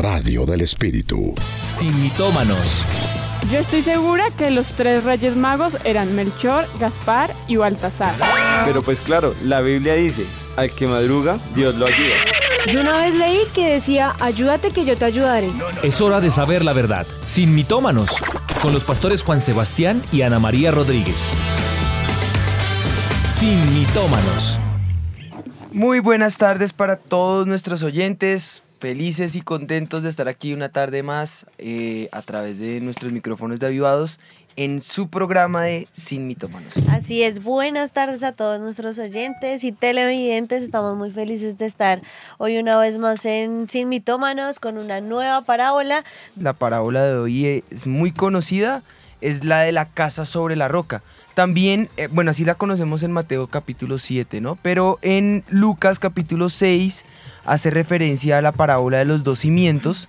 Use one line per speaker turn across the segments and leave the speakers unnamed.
radio del espíritu.
Sin mitómanos.
Yo estoy segura que los tres reyes magos eran Melchor, Gaspar y Baltasar.
Pero pues claro, la Biblia dice, al que madruga, Dios lo ayuda.
Yo una vez leí que decía, ayúdate que yo te ayudaré.
Es hora de saber la verdad. Sin mitómanos. Con los pastores Juan Sebastián y Ana María Rodríguez. Sin mitómanos.
Muy buenas tardes para todos nuestros oyentes. Felices y contentos de estar aquí una tarde más eh, a través de nuestros micrófonos de avivados en su programa de Sin Mitómanos.
Así es, buenas tardes a todos nuestros oyentes y televidentes. Estamos muy felices de estar hoy una vez más en Sin Mitómanos con una nueva parábola.
La parábola de hoy es muy conocida, es la de la casa sobre la roca. También, eh, bueno, así la conocemos en Mateo capítulo 7, ¿no? Pero en Lucas capítulo 6 hace referencia a la parábola de los dos cimientos.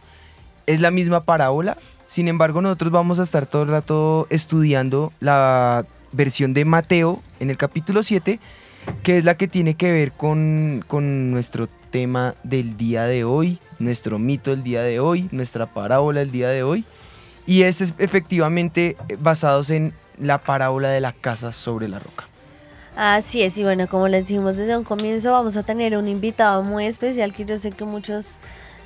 Es la misma parábola, sin embargo nosotros vamos a estar todo el rato estudiando la versión de Mateo en el capítulo 7, que es la que tiene que ver con, con nuestro tema del día de hoy, nuestro mito del día de hoy, nuestra parábola del día de hoy. Y es efectivamente basados en la parábola de la casa sobre la roca.
Así es, y bueno, como les dijimos desde un comienzo, vamos a tener un invitado muy especial que yo sé que muchos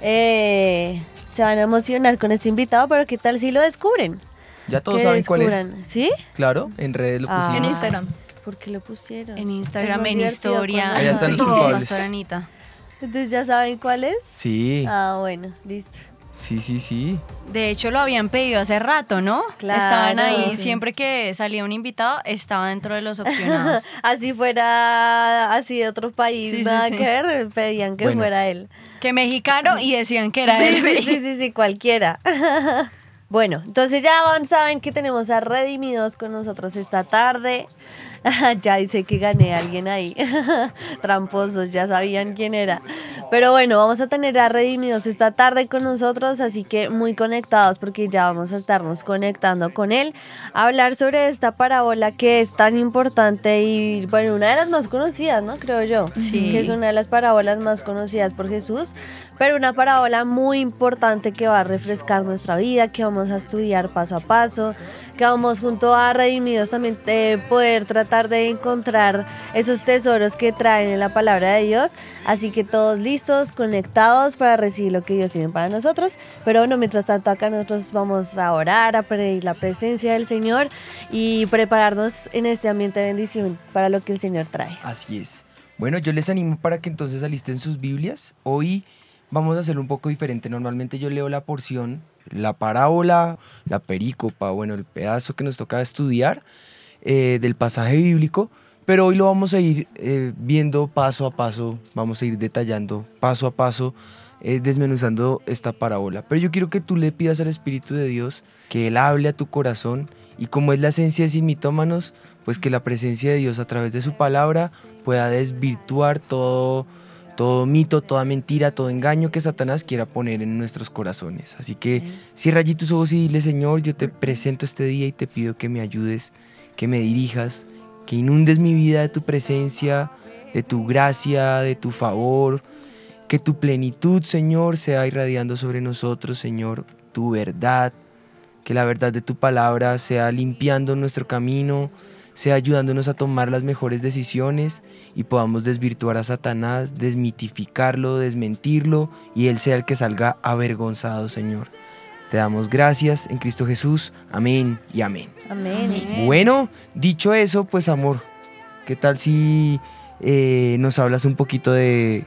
eh, se van a emocionar con este invitado, pero ¿qué tal si lo descubren?
Ya todos saben cuál es.
¿Sí?
Claro, en redes lo pusimos.
en Instagram.
¿Por qué lo pusieron?
En Instagram, en historia.
Ahí están los culpables.
Entonces, ¿ya saben cuál es?
Sí.
Ah, bueno, listo.
Sí, sí, sí.
De hecho, lo habían pedido hace rato, ¿no?
Claro,
Estaban ahí,
sí.
siempre que salía un invitado, estaba dentro de los opcionados.
así fuera, así de otro país,
Sí,
nada
sí.
que ver, pedían que
Bueno.
fuera él.
que mexicano y decían que era
Sí,
él.
sí, sí, sí, sí, cualquiera. bueno, entonces ya van, saben que tenemos a Redimidos con nosotros esta tarde. ya dice que gané a alguien ahí. Tramposos, ya sabían quién era. Pero bueno, vamos a tener a Redimidos esta tarde con nosotros, así que muy conectados porque ya vamos a estarnos conectando con él. A hablar sobre esta parábola que es tan importante y, bueno, una de las más conocidas, ¿no? Creo yo.
Sí.
Que es una de las parábolas más conocidas por Jesús, pero una parábola muy importante que va a refrescar nuestra vida, que vamos a estudiar paso a paso, que vamos junto a Redimidos también eh, poder tratar de encontrar esos tesoros que traen en la palabra de Dios. Así que todos listos, conectados para recibir lo que Dios tiene para nosotros. Pero bueno, mientras tanto acá nosotros vamos a orar, a pedir la presencia del Señor y prepararnos en este ambiente de bendición para lo que el Señor trae.
Así es. Bueno, yo les animo para que entonces alisten sus Biblias. Hoy vamos a hacerlo un poco diferente. Normalmente yo leo la porción, la parábola, la perícopa, bueno, el pedazo que nos toca estudiar eh, del pasaje bíblico, pero hoy lo vamos a ir eh, viendo paso a paso, vamos a ir detallando paso a paso, eh, desmenuzando esta parábola. Pero yo quiero que tú le pidas al Espíritu de Dios que Él hable a tu corazón y como es la esencia de Sin Mitómanos, pues que la presencia de Dios a través de su palabra pueda desvirtuar todo, todo mito, toda mentira, todo engaño que Satanás quiera poner en nuestros corazones. Así que cierra allí tus ojos y dile, Señor, yo te presento este día y te pido que me ayudes, que me dirijas, que inundes mi vida de tu presencia, de tu gracia, de tu favor, que tu plenitud, Señor, sea irradiando sobre nosotros, Señor, tu verdad, que la verdad de tu palabra sea limpiando nuestro camino, sea ayudándonos a tomar las mejores decisiones y podamos desvirtuar a Satanás, desmitificarlo, desmentirlo y Él sea el que salga avergonzado, Señor. Te damos gracias en Cristo Jesús. Amén y amén.
Amén.
Bueno, dicho eso, pues amor, ¿qué tal si eh, nos hablas un poquito de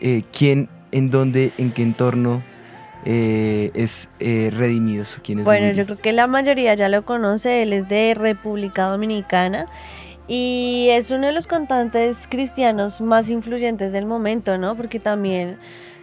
eh, quién, en dónde, en qué entorno eh, es eh, Redimidos? ¿Quién es
Bueno,
Willy?
yo creo que la mayoría ya lo conoce, él es de República Dominicana y es uno de los cantantes cristianos más influyentes del momento, ¿no? Porque también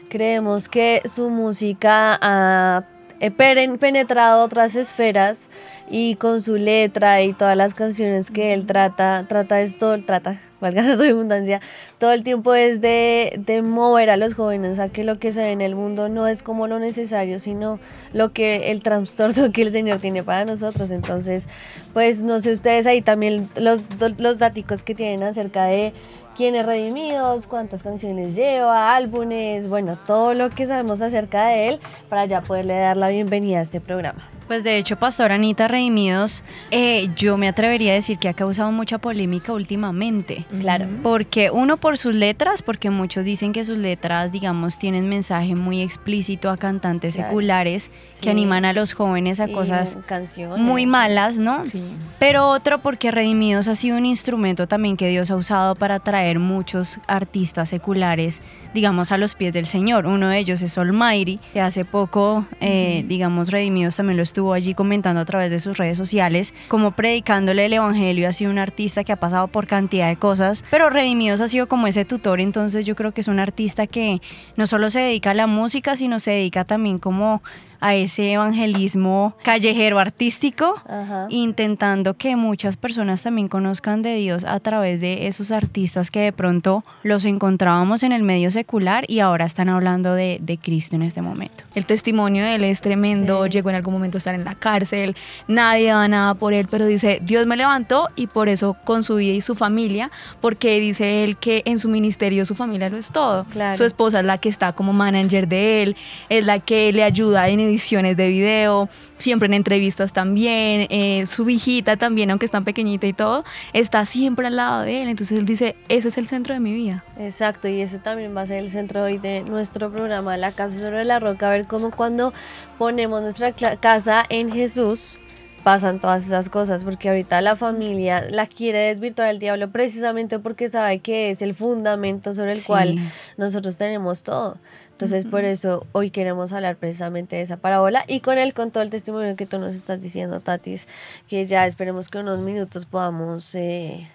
creemos que su música ha penetrado otras esferas y con su letra y todas las canciones que él trata, trata esto, trata, valga la redundancia, todo el tiempo es de, de mover a los jóvenes a que lo que se ve en el mundo no es como lo necesario, sino lo que el trastorno que el Señor tiene para nosotros. Entonces, pues no sé ustedes ahí también los, los daticos que tienen acerca de quiénes redimidos, cuántas canciones lleva, álbumes, bueno, todo lo que sabemos acerca de él para ya poderle dar la bienvenida a este programa.
Pues de hecho, Pastor Anita Redimidos, eh, yo me atrevería a decir que ha causado mucha polémica últimamente.
Claro.
Porque uno por sus letras, porque muchos dicen que sus letras, digamos, tienen mensaje muy explícito a cantantes
Claro.
seculares
Sí.
que animan a los jóvenes a
Y
cosas
canciones.
muy malas, ¿no?
Sí.
Pero otro porque Redimidos ha sido un instrumento también que Dios ha usado para traer muchos artistas seculares, digamos, a los pies del Señor. Uno de ellos es Almighty, que hace poco, eh, digamos, Redimidos también lo estuvo allí comentando a través de sus redes sociales, como predicándole el Evangelio. Ha sido un artista que ha pasado por cantidad de cosas, pero Redimidos ha sido como ese tutor, entonces yo creo que es un artista que no solo se dedica a la música, sino se dedica también como a ese evangelismo callejero artístico
Ajá.
intentando que muchas personas también conozcan de Dios a través de esos artistas que de pronto los encontrábamos en el medio secular y ahora están hablando de, de Cristo en este momento.
El testimonio de él es tremendo,
Sí.
llegó en algún momento a estar en la cárcel, nadie daba nada por él, pero dice, Dios me levantó y por eso con su vida y su familia, porque dice él que en su ministerio su familia lo es todo.
Claro.
Su esposa es la que está como manager de él, es la que le ayuda en ediciones de video, siempre en entrevistas también, eh, su hijita también, aunque es tan pequeñita y todo, está siempre al lado de él, entonces él dice, ese es el centro de mi vida.
Exacto, y ese también va a ser el centro hoy de nuestro programa La Casa sobre la Roca, a ver cómo cuando ponemos nuestra casa en Jesús pasan todas esas cosas, porque ahorita la familia la quiere desvirtuar el diablo precisamente porque sabe que es el fundamento sobre el
Sí.
cual nosotros tenemos todo. Entonces, por eso hoy queremos hablar precisamente de esa parábola y con él, con todo el testimonio que tú nos estás diciendo, Tatis, que ya esperemos que unos minutos podamos eh,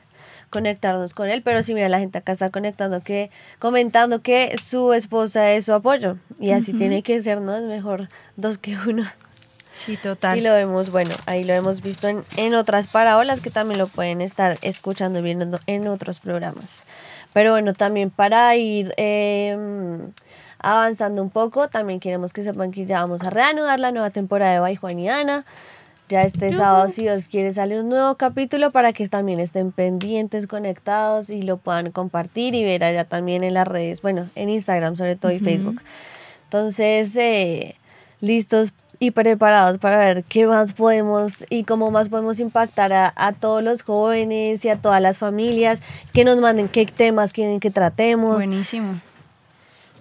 conectarnos con él. Pero sí, mira, la gente acá está conectando, que comentando que su esposa es su apoyo y así tiene que ser, ¿no? Es mejor dos que uno.
Sí, total.
Y lo vemos, bueno, ahí lo hemos visto en, en otras parábolas que también lo pueden estar escuchando y viendo en otros programas. Pero bueno, también para ir eh, avanzando un poco, también queremos que sepan que ya vamos a reanudar la nueva temporada de By Juan y Ana. Ya este sábado, si Dios quiere, sale un nuevo capítulo para que también estén pendientes, conectados y lo puedan compartir y ver allá también en las redes, bueno, en Instagram sobre todo y Facebook. Entonces, eh, listos y preparados para ver qué más podemos y cómo más podemos impactar a, a todos los jóvenes y a todas las familias, que nos manden qué temas quieren que tratemos.
Buenísimo.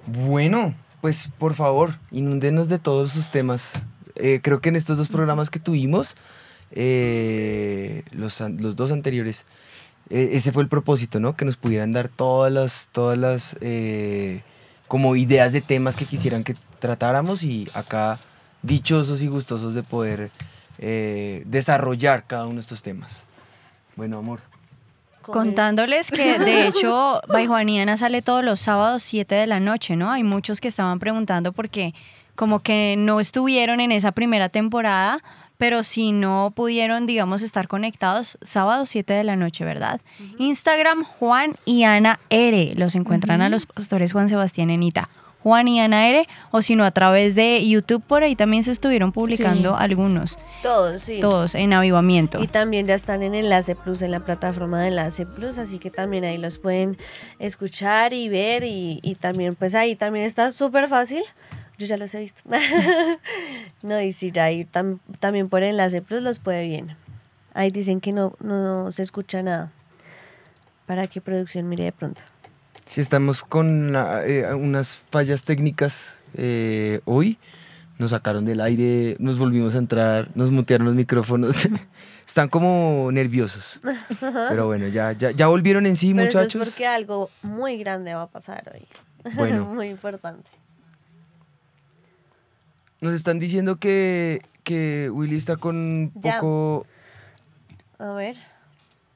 Bueno, pues por favor, inúndenos de todos sus temas. Eh, creo que en estos dos programas que tuvimos, eh, los, los dos anteriores, eh, ese fue el propósito, ¿no? Que nos pudieran dar todas las, todas las eh, como ideas de temas que quisieran que tratáramos y acá dichosos y gustosos de poder eh, desarrollar cada uno de estos temas. Bueno, amor.
Contándoles que de hecho By Juaniana sale todos los sábados 7 de la noche, ¿no? Hay muchos que estaban preguntando porque como que no estuvieron en esa primera temporada, pero si no pudieron, digamos, estar conectados, sábado 7 de la noche, ¿verdad? Instagram, Juan y Ana R. Los encuentran a los pastores Juan Sebastián Enita. Juan y Ana R. O si no, a través de YouTube, por ahí también se estuvieron publicando
Sí.
algunos,
Todos, sí.
todos en avivamiento.
Y también ya están en Enlace Plus, en la plataforma de Enlace Plus, así que también ahí los pueden escuchar y ver y, y también pues ahí también está súper fácil. Yo ya los he visto. no, y si ya ahí tam- también por Enlace Plus los puede bien. Ahí dicen que no, no se escucha nada. Para que producción mire de pronto.
Si estamos con ah, eh, unas fallas técnicas eh, hoy, nos sacaron del aire, nos volvimos a entrar, nos mutearon los micrófonos. Están como nerviosos. Pero bueno, ya, ya, ya volvieron en sí,
Pero eso
muchachos.
es porque algo muy grande va a pasar hoy.
Bueno.
muy importante.
Nos están diciendo que, que Willy está con un
Ya.
poco.
A ver.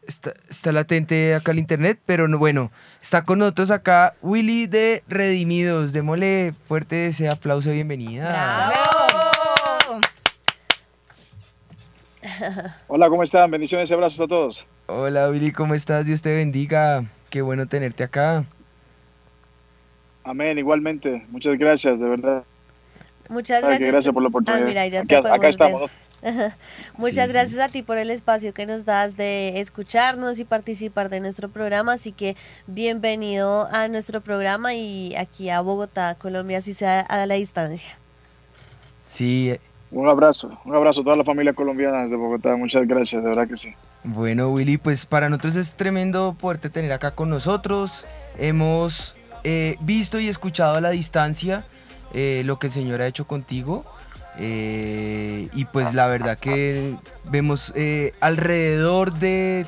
Está, está latente acá el internet, pero no, bueno, está con nosotros acá Willy de Redimidos. Démosle fuerte ese aplauso de bienvenida.
Hola, ¿cómo están? Bendiciones y abrazos a todos.
Hola Willy, ¿cómo estás? Dios te bendiga. Qué bueno tenerte acá.
Amén, igualmente. Muchas gracias, de verdad.
Muchas
Ay, que
gracias.
gracias por la
Ah,
oportunidad.
mira, ya
Aquí-
te
acá estamos.
Muchas gracias a ti por el espacio que nos das de escucharnos y participar de nuestro programa. Así que bienvenido a nuestro programa y aquí a Bogotá, Colombia, así sea a la distancia.
Sí,
Un abrazo, un abrazo a toda la familia colombiana desde Bogotá. Muchas gracias, de verdad que sí.
Bueno, Willy, pues para nosotros es tremendo poderte tener acá con nosotros. Hemos eh, visto y escuchado a la distancia eh, lo que el Señor ha hecho contigo. eh, y pues la verdad que vemos eh, alrededor de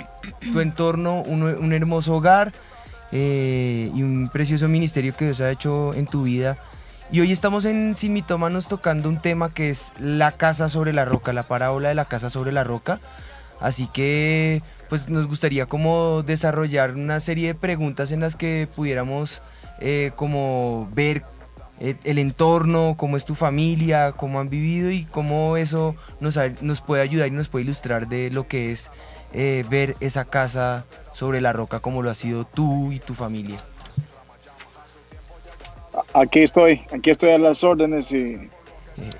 tu entorno un, hermoso hogar y un precioso ministerio que Dios ha hecho en tu vida. Y hoy estamos en Sin Mitómanos tocando un tema que es la casa sobre la roca, la parábola de la casa sobre la roca. Así que pues nos gustaría como desarrollar una serie de preguntas en las que pudiéramos como ver el entorno, cómo es tu familia, cómo han vivido y cómo eso nos, nos puede ayudar y nos puede ilustrar de lo que es eh, ver esa casa sobre la roca como lo ha sido tú y tu familia.
Aquí estoy, aquí estoy a las órdenes y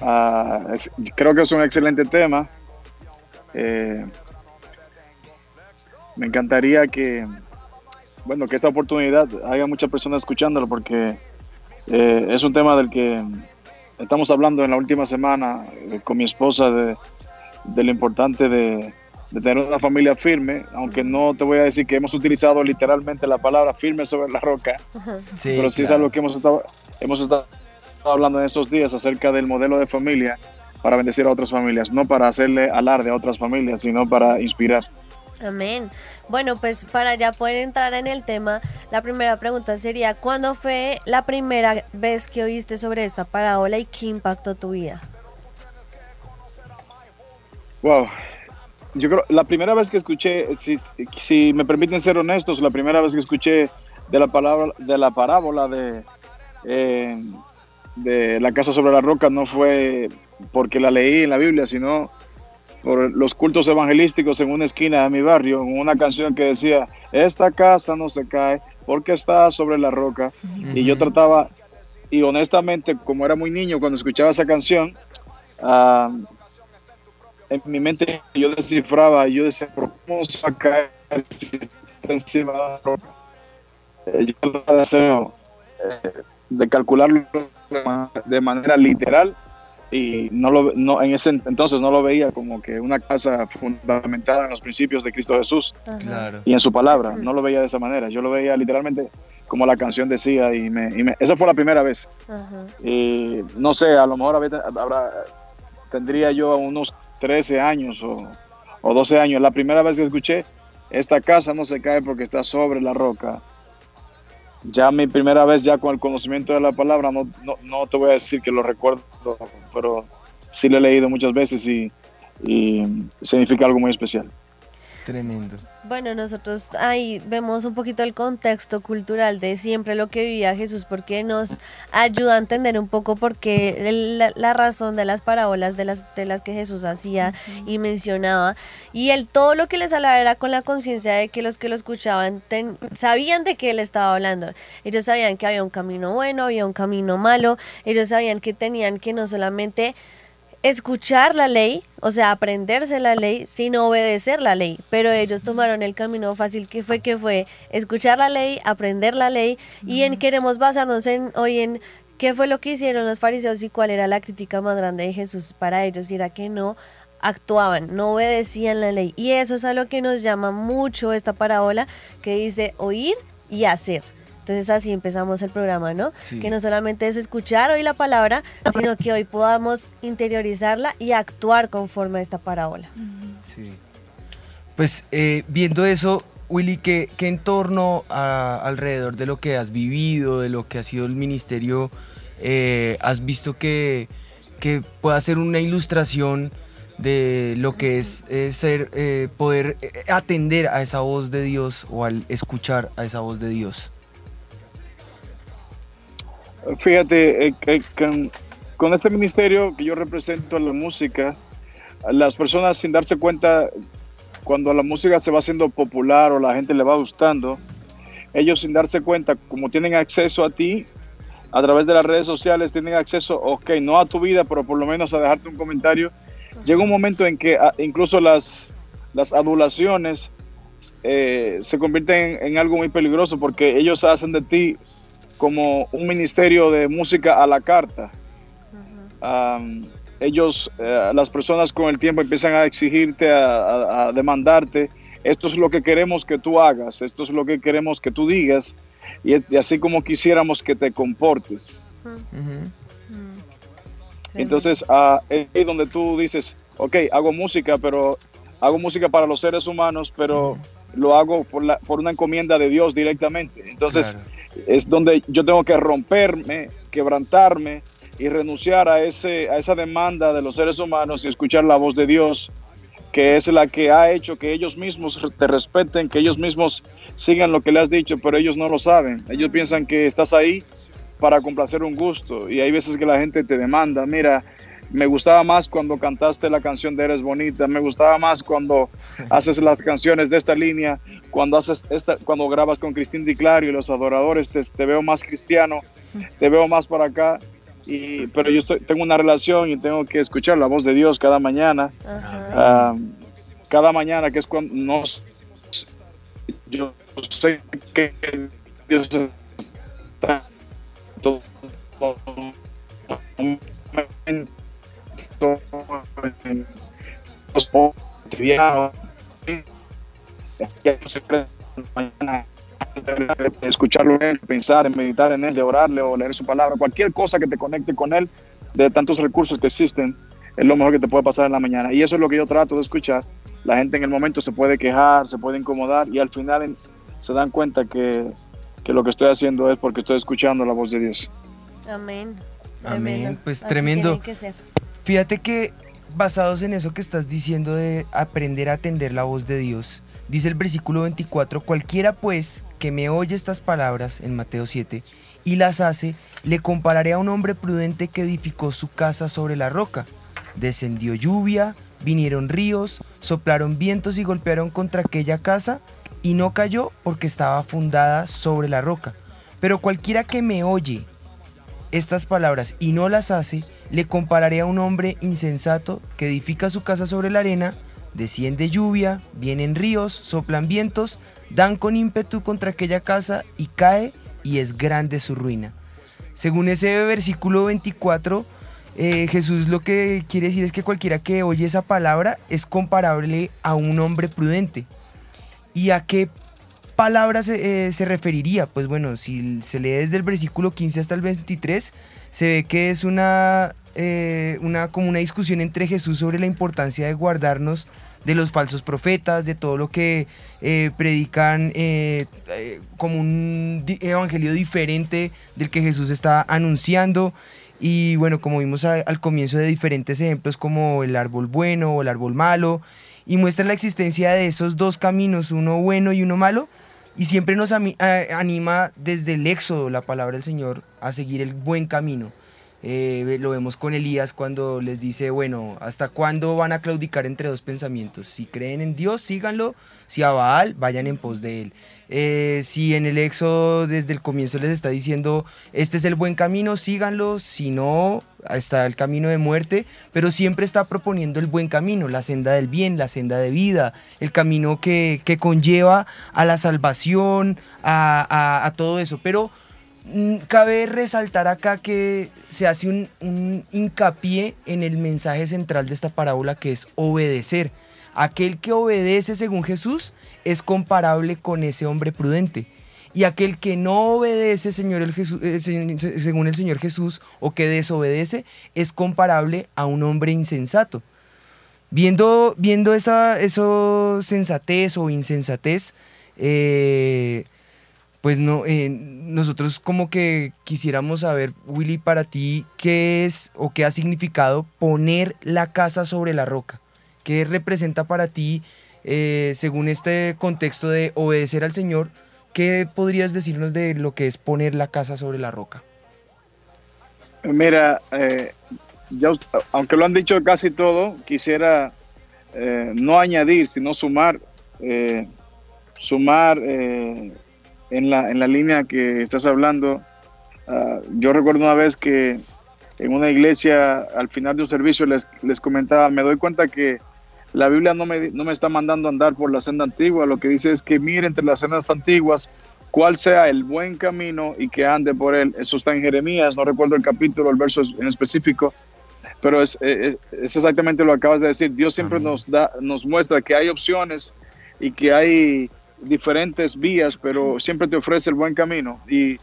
ah, ex- creo que es un excelente tema. Eh, me encantaría que, bueno, que esta oportunidad haya muchas personas escuchándolo porque eh, es un tema del que estamos hablando en la última semana eh, con mi esposa de, de lo importante de, de tener una familia firme, aunque no te voy a decir que hemos utilizado literalmente la palabra firme sobre la roca,
Sí,
pero sí es algo que hemos estado, hemos estado hablando en estos días acerca del modelo de familia para bendecir a otras familias, no para hacerle alarde a otras familias, sino para inspirar.
Amén. Bueno, pues para ya poder entrar en el tema, la primera pregunta sería, ¿cuándo fue la primera vez que oíste sobre esta parábola y qué impactó tu vida?
Wow. Yo creo, la primera vez que escuché, si, me permiten ser honestos, la primera vez que escuché de la palabra, de la parábola de, eh, de la casa sobre la roca no fue porque la leí en la Biblia, sino por los cultos evangelísticos en una esquina de mi barrio, en una canción que decía, esta casa no se cae porque está sobre la roca. Y yo trataba, y honestamente, como era muy niño cuando escuchaba esa canción, ah, en mi mente yo descifraba, yo decía, ¿por cómo se va a caer si está encima de la roca? Eh, yo deseo eh, de calcularlo de manera literal y no lo no en ese entonces no lo veía como que una casa fundamentada en los principios de Cristo Jesús
Claro.
y en su palabra. No lo veía de esa manera. Yo lo veía literalmente como la canción decía y me, y me- esa fue la primera vez.
Ajá.
y no sé a lo mejor habrá tendría yo unos 13 años o, o 12 años. La primera vez que escuché esta casa no se cae porque está sobre la roca ya mi primera vez ya con el conocimiento de la palabra, no, no, no te voy a decir que lo recuerdo, pero sí lo he leído muchas veces y, y significa algo muy especial.
Tremendo.
Bueno, nosotros ahí vemos un poquito el contexto cultural de siempre lo que vivía Jesús, porque nos ayuda a entender un poco por qué la razón de las parábolas de las, de las que Jesús hacía y mencionaba. Y él todo lo que les hablaba era con la conciencia de que los que lo escuchaban ten- sabían de qué él estaba hablando. Ellos sabían que había un camino bueno, había un camino malo. Ellos sabían que tenían que no solamente escuchar la ley, o sea, aprenderse la ley, sino obedecer la ley. Pero ellos tomaron el camino fácil que fue que fue escuchar la ley, aprender la ley y en queremos basarnos en hoy en qué fue lo que hicieron los fariseos y cuál era la crítica más grande de Jesús para ellos y era que no actuaban, no obedecían la ley. Y eso es a lo que nos llama mucho esta parábola que dice oír y hacer. Entonces así empezamos el programa, ¿no?
Sí.
Que no solamente es escuchar hoy la palabra, sino que hoy podamos interiorizarla y actuar conforme a esta parábola.
Sí. Pues eh, viendo eso, Willy, ¿qué, qué entorno a- alrededor de lo que has vivido, de lo que ha sido el ministerio, eh, has visto que, que pueda ser una ilustración de lo que es eh, ser, eh, poder atender a esa voz de Dios o al escuchar a esa voz de Dios?
Fíjate, eh, con, este ministerio que yo represento en la música, las personas sin darse cuenta, cuando la música se va haciendo popular o la gente le va gustando, ellos sin darse cuenta, como tienen acceso a ti, a través de las redes sociales tienen acceso, ok, no a tu vida, pero por lo menos a dejarte un comentario. Llega un momento en que ah, incluso las, las adulaciones eh, se convierten en, algo muy peligroso porque ellos hacen de ti como un ministerio de música a la carta. ellos, eh, las personas con el tiempo empiezan a exigirte, a, demandarte, esto es lo que queremos que tú hagas, esto es lo que queremos que tú digas, y, así como quisiéramos que te comportes. Entonces, uh, es donde tú dices, ok, hago música, pero hago música para los seres humanos, pero lo hago por, la, por una encomienda de Dios directamente. Entonces, es donde yo tengo que romperme, quebrantarme y renunciar a, ese, a esa demanda de los seres humanos y escuchar la voz de Dios, que es la que ha hecho que ellos mismos te respeten, que ellos mismos sigan lo que le has dicho, pero ellos no lo saben. Ellos piensan que estás ahí para complacer un gusto y hay veces que la gente te demanda, mira, me gustaba más cuando cantaste la canción de Eres Bonita, me gustaba más cuando haces las canciones de esta línea, cuando haces esta, cuando grabas con Cristín Di Clario y los adoradores, te, veo más cristiano, te veo más para acá. Y, pero yo tengo una relación y tengo que escuchar la voz de Dios cada mañana. Ah, cada mañana, que es cuando nos. Yo sé que Dios está todo, escucharlo en él, pensar, en meditar en él, de orarle o leer su palabra, cualquier cosa que te conecte con él, de tantos recursos que existen, es lo mejor que te puede pasar en la mañana. Y eso es lo que yo trato de escuchar. La gente en el momento se puede quejar, se puede incomodar y al final se dan cuenta que, que lo que estoy haciendo es porque estoy escuchando la voz de Dios.
Amén.
Amén. Pues tremendo. Fíjate que basados en eso que estás diciendo de aprender a atender la voz de Dios, dice el versículo 24, cualquiera pues que me oye estas palabras en Mateo 7 y las hace, le compararé a un hombre prudente que edificó su casa sobre la roca. Descendió lluvia, vinieron ríos, soplaron vientos y golpearon contra aquella casa y no cayó porque estaba fundada sobre la roca. Pero cualquiera que me oye estas palabras y no las hace, le compararé a un hombre insensato que edifica su casa sobre la arena, desciende lluvia, vienen ríos, soplan vientos, dan con ímpetu contra aquella casa y cae y es grande su ruina. Según ese versículo 24, eh, Jesús lo que quiere decir es que cualquiera que oye esa palabra es comparable a un hombre prudente. ¿Y a qué palabra se, eh, se referiría? Pues bueno, si se lee desde el versículo 15 hasta el 23, se ve que es una, eh, una, como una discusión entre Jesús sobre la importancia de guardarnos de los falsos profetas, de todo lo que eh, predican eh, como un evangelio diferente del que Jesús está anunciando. Y bueno, como vimos al comienzo de diferentes ejemplos como el árbol bueno o el árbol malo, y muestra la existencia de esos dos caminos, uno bueno y uno malo, y siempre nos anima desde el éxodo, la palabra del Señor, a seguir el buen camino. Eh, lo vemos con Elías cuando les dice, bueno, ¿hasta cuándo van a claudicar entre dos pensamientos? Si creen en Dios, síganlo. Si a Baal, vayan en pos de él. Eh, si en el Éxodo desde el comienzo les está diciendo, este es el buen camino, síganlo. Si no, está el camino de muerte. Pero siempre está proponiendo el buen camino, la senda del bien, la senda de vida, el camino que, conlleva a la salvación, a, a todo eso. Pero cabe resaltar acá que se hace un, hincapié en el mensaje central de esta parábola que es obedecer. Aquel que obedece según Jesús es comparable con ese hombre prudente. Y aquel que no obedece señor el eh, según el Señor Jesús o que desobedece es comparable a un hombre insensato. Viendo, viendo esa eso sensatez o insensatez, eh, pues no, eh, nosotros como que quisiéramos saber, Willy, para ti, ¿qué es o qué ha significado poner la casa sobre la roca? ¿Qué representa para ti, eh, según este contexto de obedecer al Señor, qué podrías decirnos de lo que es poner la casa sobre la roca?
Mira, eh, ya, aunque lo han dicho casi todo, quisiera no añadir, sino sumar, sumar en, la, en la línea que estás hablando. Ah, yo recuerdo una vez que en una iglesia, al final de un servicio, les, les comentaba, me doy cuenta que la Biblia no me, no me está mandando a andar por la senda antigua, lo que dice es que mire entre las sendas antiguas cuál sea el buen camino y que ande por él. Eso está en Jeremías, no recuerdo el capítulo, el verso en específico, pero es, es, es exactamente lo que acabas de decir. Dios siempre nos, da, nos muestra que hay opciones y que hay diferentes vías, pero siempre te ofrece el buen camino. Y,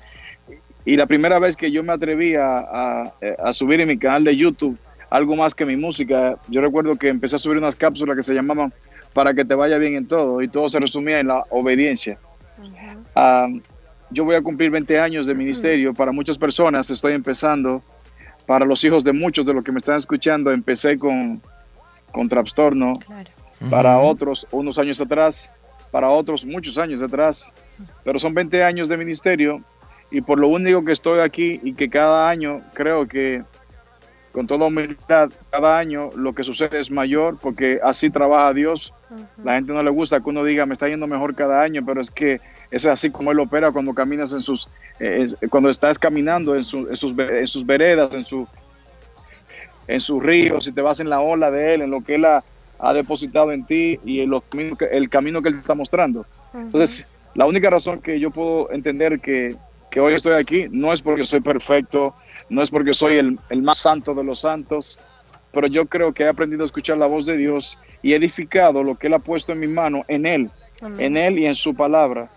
y la primera vez que yo me atreví a, a, a subir en mi canal de YouTube algo más que mi música, yo recuerdo que empecé a subir unas cápsulas que se llamaban para que te vaya bien en todo y todo se resumía en la obediencia. Ah, yo voy a cumplir 20 años de ministerio. Para muchas personas estoy empezando. Para los hijos de muchos de los que me están escuchando, empecé con, con trastorno. Para otros, unos años atrás. Para otros, muchos años atrás. Pero son 20 años de ministerio. Y por lo único que estoy aquí y que cada año creo que, con toda humildad, cada año lo que sucede es mayor porque así trabaja Dios. La gente no le gusta que uno diga, me está yendo mejor cada año, pero es que es así como Él opera cuando caminas en sus, eh, es- cuando estás caminando en, su- en sus, en sus veredas, en, su, en sus ríos, y te vas en la ola de Él, en lo que Él ha, ha depositado en ti y los el camino que Él te está mostrando. Entonces, la única razón que yo puedo entender que, que hoy estoy aquí no es porque soy perfecto, no es porque soy el, el más santo de los santos, pero yo creo que he aprendido a escuchar la voz de Dios y he edificado lo que Él ha puesto en mi mano, en Él, en Él y en su palabra.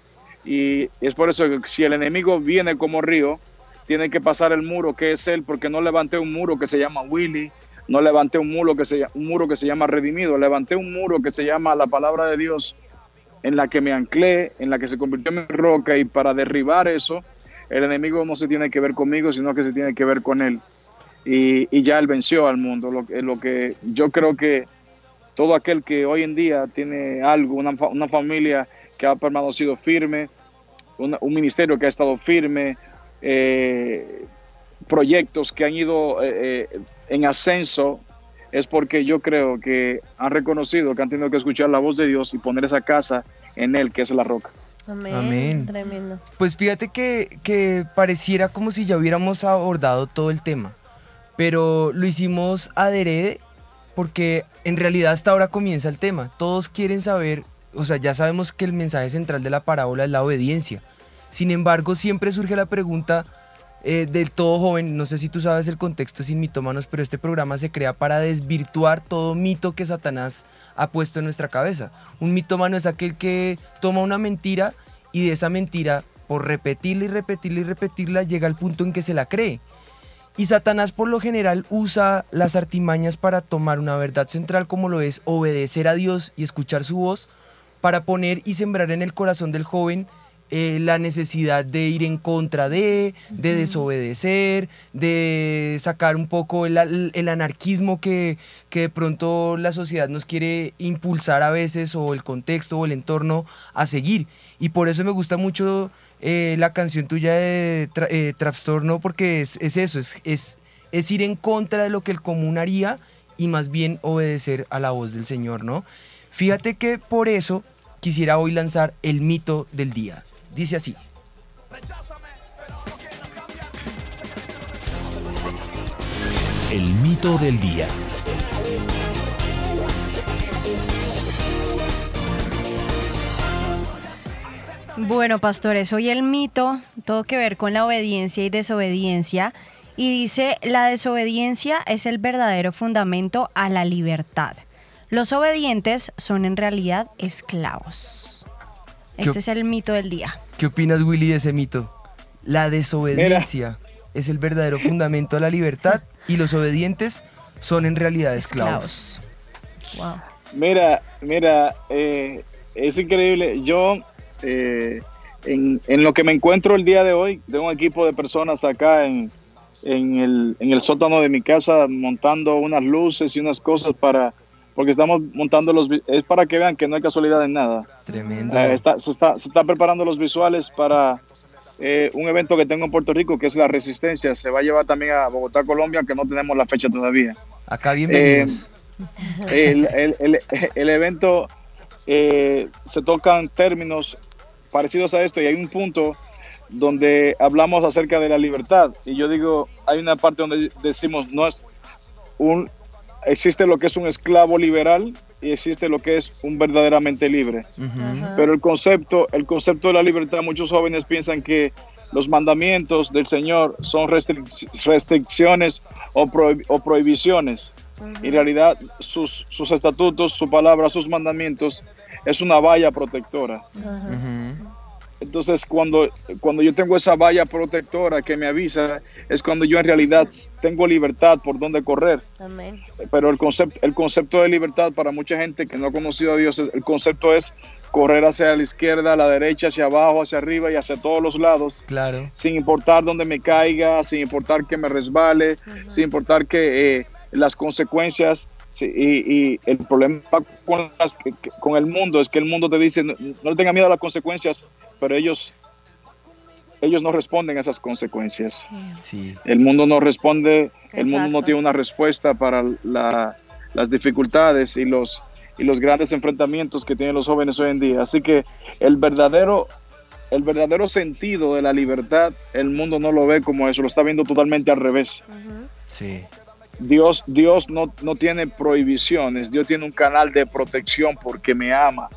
Y es por eso que si el enemigo viene como río, tiene que pasar el muro que es Él, porque no levanté un muro que se llama Willy, no levanté un muro que se, un muro que se llama Redimido, levanté un muro que se llama la palabra de Dios, en la que me anclé, en la que se convirtió en mi roca, y para derribar eso, el enemigo no se tiene que ver conmigo, sino que se tiene que ver con Él. Y, y ya Él venció al mundo. Lo, lo que yo creo que todo aquel que hoy en día tiene algo, una, una familia que ha permanecido firme, una- un ministerio que ha estado firme, eh, proyectos que han ido eh, eh, en ascenso, es porque yo creo que han reconocido que han tenido que escuchar la voz de Dios y poner esa casa en Él, que es la roca.
Amén.
Amén.
Tremendo.
Pues fíjate que, que pareciera como si ya hubiéramos abordado todo el tema, pero lo hicimos adrede porque en realidad hasta ahora comienza el tema. Todos quieren saber, o sea, ya sabemos que el mensaje central de la parábola es la obediencia. Sin embargo, siempre surge la pregunta eh, del todo joven, no sé si tú sabes el contexto sin mitómanos, pero este programa se crea para desvirtuar todo mito que Satanás ha puesto en nuestra cabeza. Un mitómano es aquel que toma una mentira y de esa mentira, por repetirla y repetirla y repetirla, llega al punto en que se la cree. Y Satanás por lo general usa las artimañas para tomar una verdad central como lo es obedecer a Dios y escuchar su voz, para poner y sembrar en el corazón del joven eh, la necesidad de ir en contra de, de desobedecer, de sacar un poco el, el anarquismo que, que de pronto la sociedad nos quiere impulsar a veces o el contexto o el entorno a seguir. Y por eso me gusta mucho eh, la canción tuya de tra- eh, Trastorno porque es, es eso, es, es, es ir en contra de lo que el común haría y más bien obedecer a la voz del Señor, ¿no? Fíjate que por eso quisiera hoy lanzar el mito del día. Dice así.
El mito del día.
Bueno, pastores, hoy el mito, todo que ver con la obediencia y desobediencia. Y dice, la desobediencia es el verdadero fundamento a la libertad. Los obedientes son en realidad esclavos. Este
¿Qué-
es el mito del día.
¿Qué opinas, Willy, de ese mito? La desobediencia es el verdadero fundamento de la libertad y los obedientes son en realidad esclavos.
Wow.
Mira, mira, eh, es increíble. Yo, eh, en, en lo que me encuentro el día de hoy, de un equipo de personas acá en, en, el, en el sótano de mi casa montando unas luces y unas cosas para, porque estamos montando los, es para que vean que no hay casualidad en nada.
Tremendo.
Eh, está- se, está, se está preparando los visuales para, eh, un evento que tengo en Puerto Rico, que es la Resistencia. Se va a llevar también a Bogotá, Colombia, aunque no tenemos la fecha todavía.
Acá bienvenidos.
Eh, el, el- el- el evento se tocan términos parecidos a esto y hay un punto donde hablamos acerca de la libertad y yo digo hay una parte donde decimos no es un existe lo que es un esclavo liberal y existe lo que es un verdaderamente libre. Pero el concepto el concepto de la libertad muchos jóvenes piensan que los mandamientos del Señor son restric- restricciones o, prohib- o prohibiciones. En realidad sus, sus estatutos, su palabra, sus mandamientos es una valla protectora. Entonces, cuando, cuando yo tengo esa valla protectora que me avisa, es cuando yo en realidad tengo libertad por donde correr.
Amén.
Pero el concepto, el concepto de libertad para mucha gente que no ha conocido a Dios, es- el concepto es correr hacia la izquierda, a la derecha, hacia abajo, hacia arriba y hacia todos los lados
Claro.
sin importar dónde me caiga, sin importar que me resbale, sin importar que eh, las consecuencias. Sí, y, y el problema con, las- con el mundo es que el mundo te dice, no, no le tenga miedo a las consecuencias, pero ellos, ellos no responden a esas consecuencias.
Sí.
El mundo no responde, el mundo no tiene una respuesta para la- las dificultades y los, y los grandes enfrentamientos que tienen los jóvenes hoy en día. Así que el verdadero, el verdadero sentido de la libertad, el mundo no lo ve como eso, lo está viendo totalmente al revés.
Sí.
Dios, Dios no, no tiene prohibiciones, Dios tiene un canal de protección porque me ama.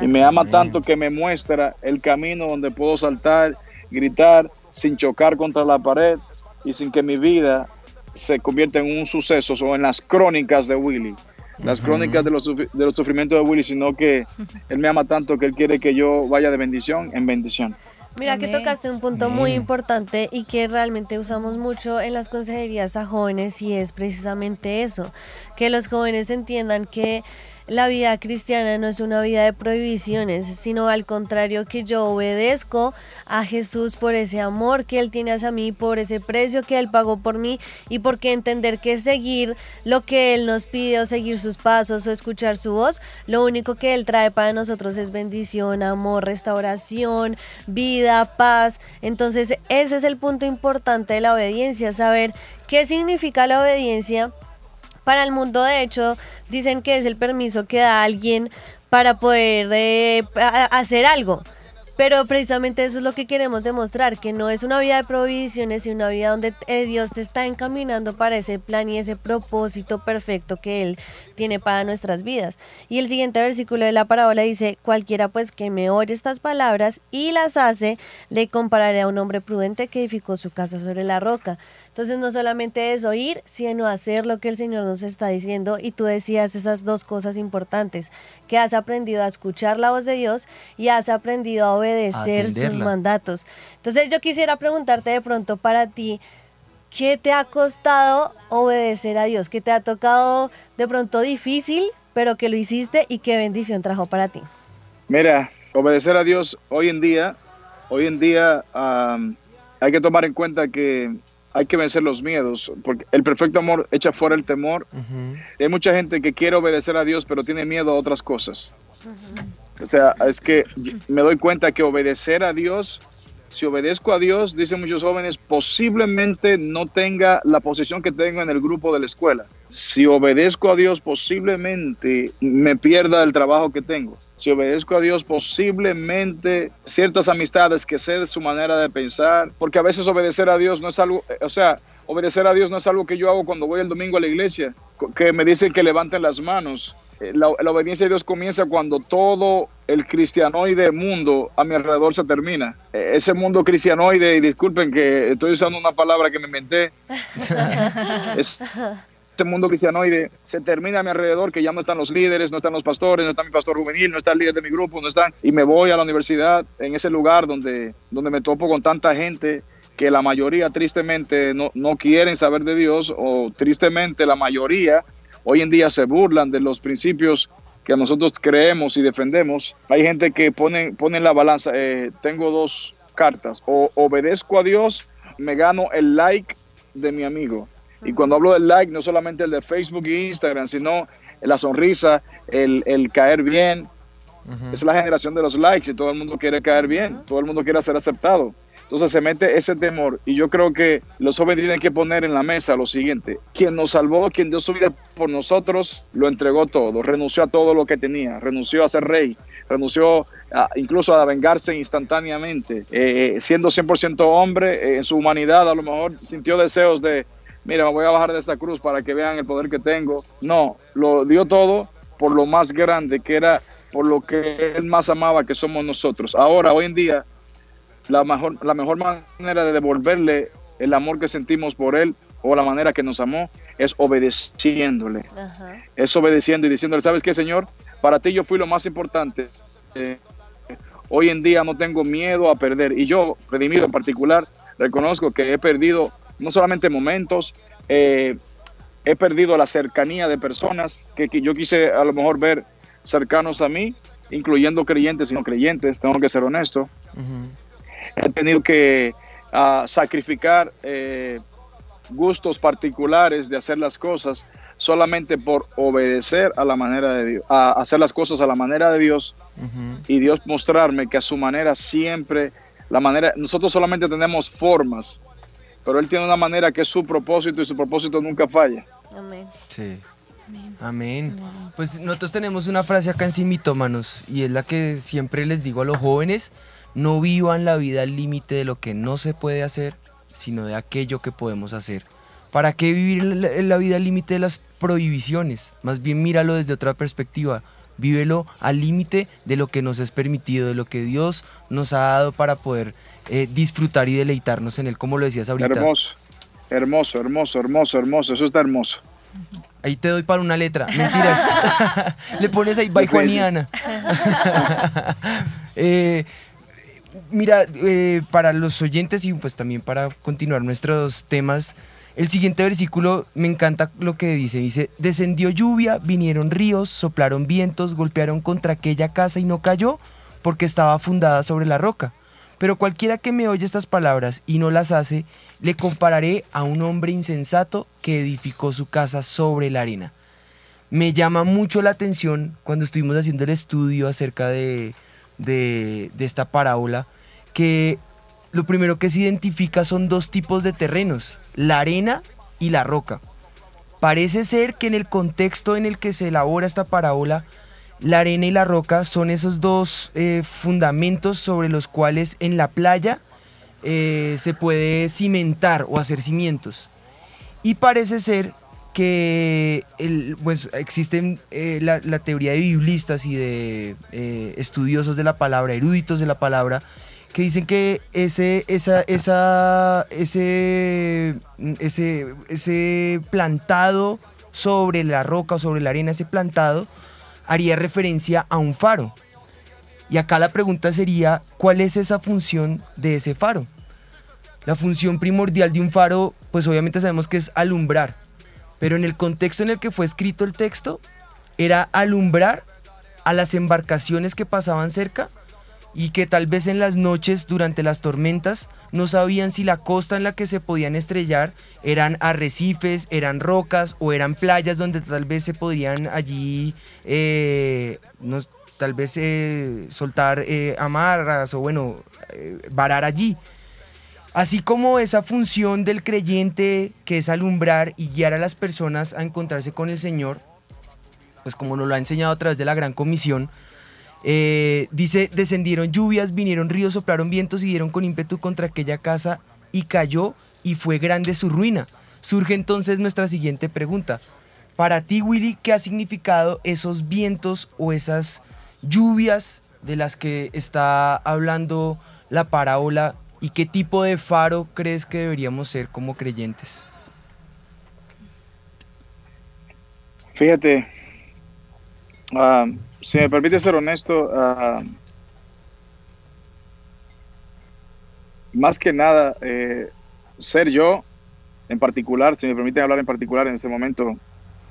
Y me ama tanto que me muestra el camino donde puedo saltar, gritar, sin chocar contra la pared y sin que mi vida se convierta en un suceso o en las crónicas de Willy. Las crónicas de los, de los sufrimientos de Willy, sino que Él me ama tanto que Él quiere que yo vaya de bendición en bendición.
Mira que tocaste un punto muy importante y que realmente usamos mucho en las consejerías a jóvenes y es precisamente eso, que los jóvenes entiendan que la vida cristiana no es una vida de prohibiciones, sino al contrario que yo obedezco a Jesús por ese amor que Él tiene hacia mí, por ese precio que Él pagó por mí y porque entender que seguir lo que Él nos pide o seguir sus pasos o escuchar su voz, lo único que Él trae para nosotros es bendición, amor, restauración, vida, paz. Entonces ese es el punto importante de la obediencia, saber qué significa la obediencia para el mundo, de hecho, dicen que es el permiso que da alguien para poder eh, hacer algo. Pero precisamente eso es lo que queremos demostrar, que no es una vida de provisiones, sino una vida donde eh, Dios te está encaminando para ese plan y ese propósito perfecto que Él tiene para nuestras vidas. Y el siguiente versículo de la parábola dice, cualquiera pues que me oye estas palabras y las hace, le compararé a un hombre prudente que edificó su casa sobre la roca. Entonces no solamente es oír, sino hacer lo que el Señor nos está diciendo. Y tú decías esas dos cosas importantes, que has aprendido a escuchar la voz de Dios y has aprendido a obedecer sus mandatos. Entonces yo quisiera preguntarte de pronto para ti, ¿qué te ha costado obedecer a Dios? ¿Qué te ha tocado de pronto difícil, pero que lo hiciste y qué bendición trajo para ti?
Mira, obedecer a Dios hoy en día, hoy en día hay que tomar en cuenta que hay que vencer los miedos, porque el perfecto amor echa fuera el temor. Hay mucha gente que quiere obedecer a Dios, pero tiene miedo a otras cosas. O sea, es que me doy cuenta que obedecer a Dios, si obedezco a Dios, dicen muchos jóvenes, posiblemente no tenga la posición que tengo en el grupo de la escuela. Si obedezco a Dios, posiblemente me pierda el trabajo que tengo. Si obedezco a Dios, posiblemente ciertas amistades que sé de su manera de pensar, porque a veces obedecer a Dios no es algo, eh, o sea, obedecer a Dios no es algo que yo hago cuando voy el domingo a la iglesia, que me dicen que levanten las manos. Eh, La, la obediencia a Dios comienza cuando todo el cristianoide mundo a mi alrededor se termina. Eh, Ese mundo cristianoide, y disculpen que estoy usando una palabra que me inventé, es, ese mundo cristianoide se termina a mi alrededor, que ya no están los líderes, no están los pastores, no está mi pastor juvenil, no está el líder de mi grupo, no están, y me voy a la universidad en ese lugar donde, donde me topo con tanta gente que la mayoría tristemente no, no quieren saber de Dios o tristemente la mayoría hoy en día se burlan de los principios que nosotros creemos y defendemos. Hay gente que pone, pone en la balanza, eh, tengo dos cartas, o obedezco a Dios, me gano el like de mi amigo. Y cuando hablo del like, no solamente el de Facebook e Instagram, sino la sonrisa, el, el caer bien. Es la generación de los likes y todo el mundo quiere caer bien, todo el mundo quiere ser aceptado. Entonces se mete ese temor y yo creo que los jóvenes tienen que poner en la mesa lo siguiente, quien nos salvó, quien dio su vida por nosotros, lo entregó todo, renunció a todo lo que tenía, renunció a ser rey, renunció incluso a vengarse instantáneamente, eh, siendo 100% hombre, eh, en su humanidad a lo mejor sintió deseos de, mira, me voy a bajar de esta cruz para que vean el poder que tengo. No, lo dio todo por lo más grande que era, por lo que él más amaba que somos nosotros. Ahora, hoy en día, la mejor, la mejor manera de devolverle el amor que sentimos por él o la manera que nos amó es obedeciéndole. Es obedeciendo y diciéndole, ¿sabes qué, Señor? Para ti yo fui lo más importante. Eh, hoy en día no tengo miedo a perder. Y yo, redimido en particular, reconozco que he perdido no solamente momentos, eh, he perdido la cercanía de personas que, yo quise a lo mejor ver cercanos a mí, incluyendo creyentes y no creyentes, tengo que ser honesto. He tenido que ah, sacrificar eh, gustos particulares de hacer las cosas solamente por obedecer a la manera de Dios, a hacer las cosas a la manera de Dios y Dios mostrarme que a su manera siempre, la manera, nosotros solamente tenemos formas, pero Él tiene una manera que es su propósito y su propósito nunca falla.
Amén.
Sí. Amén. Pues nosotros tenemos una frase acá en Simitómanos y es la que siempre les digo a los jóvenes, no vivan la vida al límite de lo que no se puede hacer, sino de aquello que podemos hacer. ¿Para qué vivir la, vida al límite de las prohibiciones? Más bien míralo desde otra perspectiva. Vívelo al límite de lo que nos es permitido, de lo que Dios nos ha dado para poder eh, disfrutar y deleitarnos en Él, como lo decías ahorita.
Hermoso, hermoso, hermoso, hermoso, hermoso. Eso está hermoso.
Ahí te doy para una letra. Mentiras. Le pones ahí by Juaniana. eh, mira, eh, para los oyentes y pues también para continuar nuestros temas, el siguiente versículo me encanta lo que dice. Dice, descendió lluvia, vinieron ríos, soplaron vientos, golpearon contra aquella casa y no cayó porque estaba fundada sobre la roca. Pero cualquiera que me oye estas palabras y no las hace, le compararé a un hombre insensato que edificó su casa sobre la arena. Me llama mucho la atención cuando estuvimos haciendo el estudio acerca de, de, de esta parábola, que lo primero que se identifica son dos tipos de terrenos, la arena y la roca. Parece ser que en el contexto en el que se elabora esta parábola, la arena y la roca son esos dos eh, fundamentos sobre los cuales en la playa eh, se puede cimentar o hacer cimientos. Y parece ser que pues, existen eh, la, teoría de biblistas y de estudiosos de la palabra, eruditos de la palabra, que dicen que ese, esa, esa, ese, ese, ese plantado sobre la roca o sobre la arena, ese plantado, haría referencia a un faro. Y acá la pregunta sería, ¿cuál es esa función de ese faro? La función primordial de un faro, pues obviamente sabemos que es alumbrar, pero en el contexto en el que fue escrito el texto, era alumbrar a las embarcaciones que pasaban cerca y que tal vez en las noches durante las tormentas no sabían si la costa en la que se podían estrellar eran arrecifes, eran rocas o eran playas donde tal vez se podían allí eh, tal vez eh, soltar eh, amarras o bueno, varar allí. Así como esa función del creyente que es alumbrar y guiar a las personas a encontrarse con el Señor, pues como nos lo ha enseñado a través de la Gran Comisión, eh, dice, descendieron lluvias, vinieron ríos, soplaron vientos y dieron con ímpetu contra aquella casa y cayó y fue grande su ruina. Surge entonces nuestra siguiente pregunta. Para ti, Willy, ¿qué ha significado esos vientos o esas lluvias de las que está hablando la parábola y qué tipo de faro crees que deberíamos ser como creyentes?
Fíjate, ah, si me permite ser honesto, ah, más que nada, eh, ser yo en particular, si me permiten hablar en particular en este momento,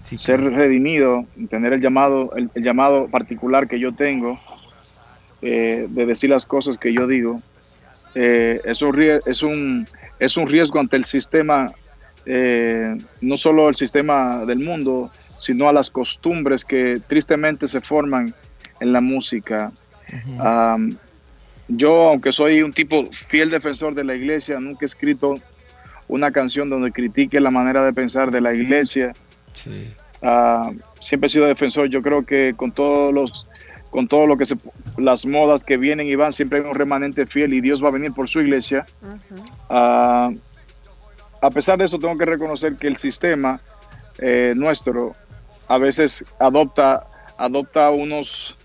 ser redimido, tener el llamado, el, llamado particular que yo tengo, eh, de decir las cosas que yo digo, eh, es, un, es, un, es un riesgo ante el sistema, no solo el sistema del mundo, sino a las costumbres que tristemente se forman en la música. yo, aunque soy un tipo fiel defensor de la iglesia, nunca he escrito una canción donde critique la manera de pensar de la iglesia. Ah, siempre he sido defensor. Yo creo que con todos los, con todo lo que se, las modas que vienen y van, siempre hay un remanente fiel y Dios va a venir por su iglesia. Ah, a pesar de eso, tengo que reconocer que el sistema eh, nuestro a veces adopta, adopta unos,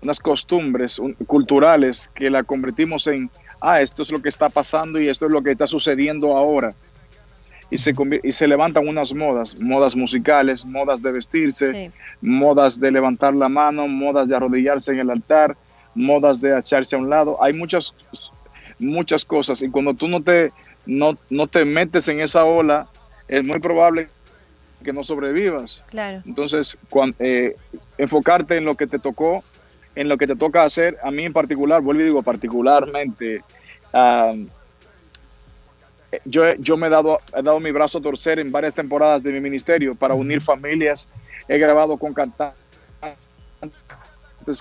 unas costumbres culturales que la convertimos en, ah, esto es lo que está pasando y esto es lo que está sucediendo ahora. Y se, y se levantan unas modas, modas musicales, modas de vestirse, modas de levantar la mano, modas de arrodillarse en el altar, modas de echarse a un lado. Hay muchas, muchas cosas y cuando tú no te, no, no te metes en esa ola, es muy probable que no sobrevivas.
Claro.
Entonces, eh, enfocarte en lo que te tocó en lo que te toca hacer, a mí en particular, vuelvo y digo particularmente, yo, yo me he dado, he dado mi brazo a torcer en varias temporadas de mi ministerio para unir familias. He grabado con cantantes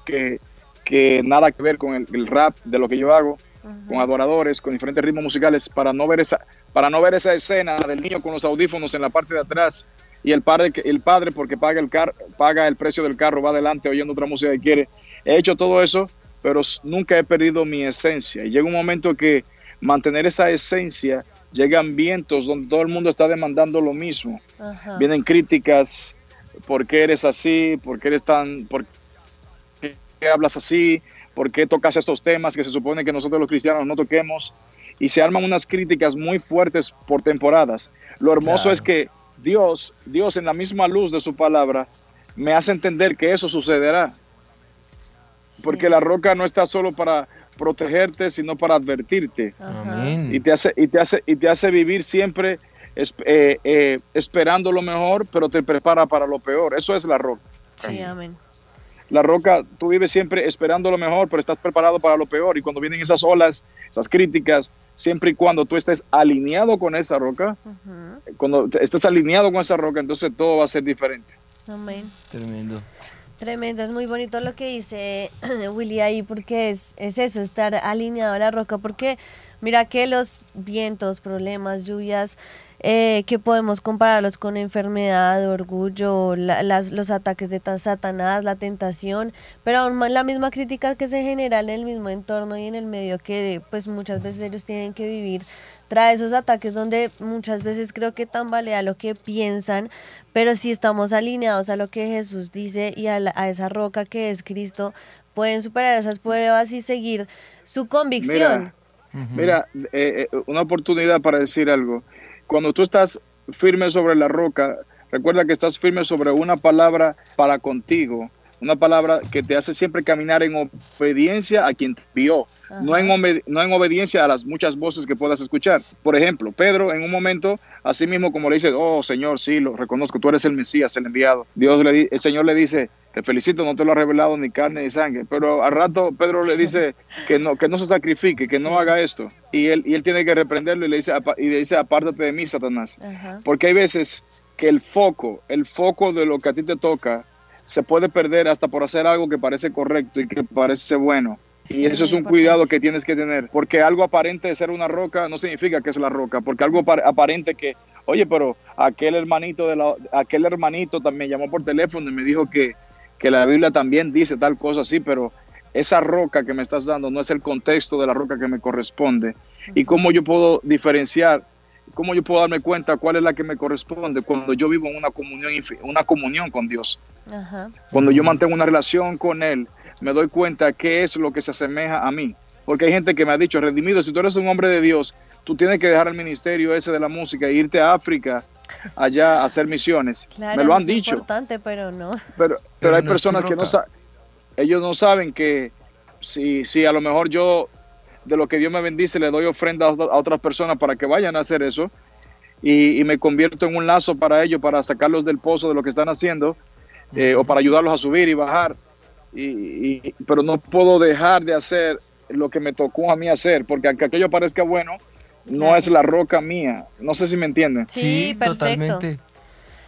que, que nada que ver con el, rap de lo que yo hago, con adoradores, con diferentes ritmos musicales, para no ver esa, para no ver esa escena del niño con los audífonos en la parte de atrás y el padre, el padre porque paga el, car, paga el precio del carro, va adelante oyendo otra música que quiere He hecho todo eso, pero nunca he perdido mi esencia. Y llega un momento que mantener esa esencia, llegan vientos donde todo el mundo está demandando lo mismo. Vienen críticas, ¿por qué eres así? ¿Por qué eres tan... ¿Por qué hablas así? ¿Por qué tocas esos temas que se supone que nosotros los cristianos no toquemos? Y se arman unas críticas muy fuertes por temporadas. Lo hermoso es que Dios, Dios en la misma luz de su palabra, me hace entender que eso sucederá porque la roca no está solo para protegerte, sino para advertirte. Y te hace, y te hace, y te hace vivir siempre eh, eh, esperando lo mejor, pero te prepara para lo peor. Eso es la roca.
Sí, amén.
La roca, tú vives siempre esperando lo mejor, pero estás preparado para lo peor. Y cuando vienen esas olas, esas críticas, siempre y cuando tú estés alineado con esa roca, cuando estés alineado con esa roca, entonces todo va a ser diferente.
Amén.
Tremendo.
Tremendo, es muy bonito lo que dice Willy ahí porque es, es eso, estar alineado a la roca, porque mira que los vientos, problemas, lluvias, eh, que podemos compararlos con enfermedad, orgullo, las, los ataques de Satanás, la tentación, pero aún más la misma crítica que se genera en el mismo entorno y en el medio que pues muchas veces ellos tienen que vivir trae esos ataques donde muchas veces creo que tambalea lo que piensan, pero si estamos alineados a lo que Jesús dice y a, esa roca que es Cristo, pueden superar esas pruebas y seguir su convicción.
Mira, eh, eh, una oportunidad para decir algo. Cuando tú estás firme sobre la roca, recuerda que estás firme sobre una palabra para contigo, una palabra que te hace siempre caminar en obediencia a quien te vio no en, no en obediencia a las muchas voces que puedas escuchar. Por ejemplo, Pedro en un momento, así mismo como le dice, oh Señor, sí, lo reconozco, tú eres el Mesías, el enviado. Dios le el Señor le dice, te felicito, no te lo ha revelado ni carne ni sangre. Pero al rato Pedro le dice que no, que no se sacrifique, que no haga esto. Y él, y él tiene que reprenderlo y le dice, y le dice apártate de mí, Satanás. Porque hay veces que el foco, el foco de lo que a ti te toca, se puede perder hasta por hacer algo que parece correcto y que parece bueno y eso es un cuidado que tienes que tener, porque algo aparente de ser una roca no significa que es la roca, porque algo aparente que, oye, pero aquel hermanito de la, aquel hermanito también llamó por teléfono y me dijo que, que la Biblia también dice tal cosa así, pero esa roca que me estás dando no es el contexto de la roca que me corresponde. Y cómo yo puedo diferenciar, cómo yo puedo darme cuenta cuál es la que me corresponde cuando yo vivo en una comunión, una comunión con Dios. Cuando yo mantengo una relación con Él me doy cuenta qué es lo que se asemeja a mí. Porque hay gente que me ha dicho, Redimido, si tú eres un hombre de Dios, tú tienes que dejar el ministerio ese de la música e irte a África allá a hacer misiones. me lo han dicho.
importante, pero no.
Pero, pero, hay personas que no saben, ellos no saben que si, si a lo mejor yo de lo que Dios me bendice le doy ofrenda a otras personas para que vayan a hacer eso y, me convierto en un lazo para ellos, para sacarlos del pozo de lo que están haciendo eh, o para ayudarlos a subir y bajar y, pero no puedo dejar de hacer lo que me tocó a mí hacer, porque aunque aquello parezca bueno, no es la roca mía. No sé si me entienden.
Sí, totalmente.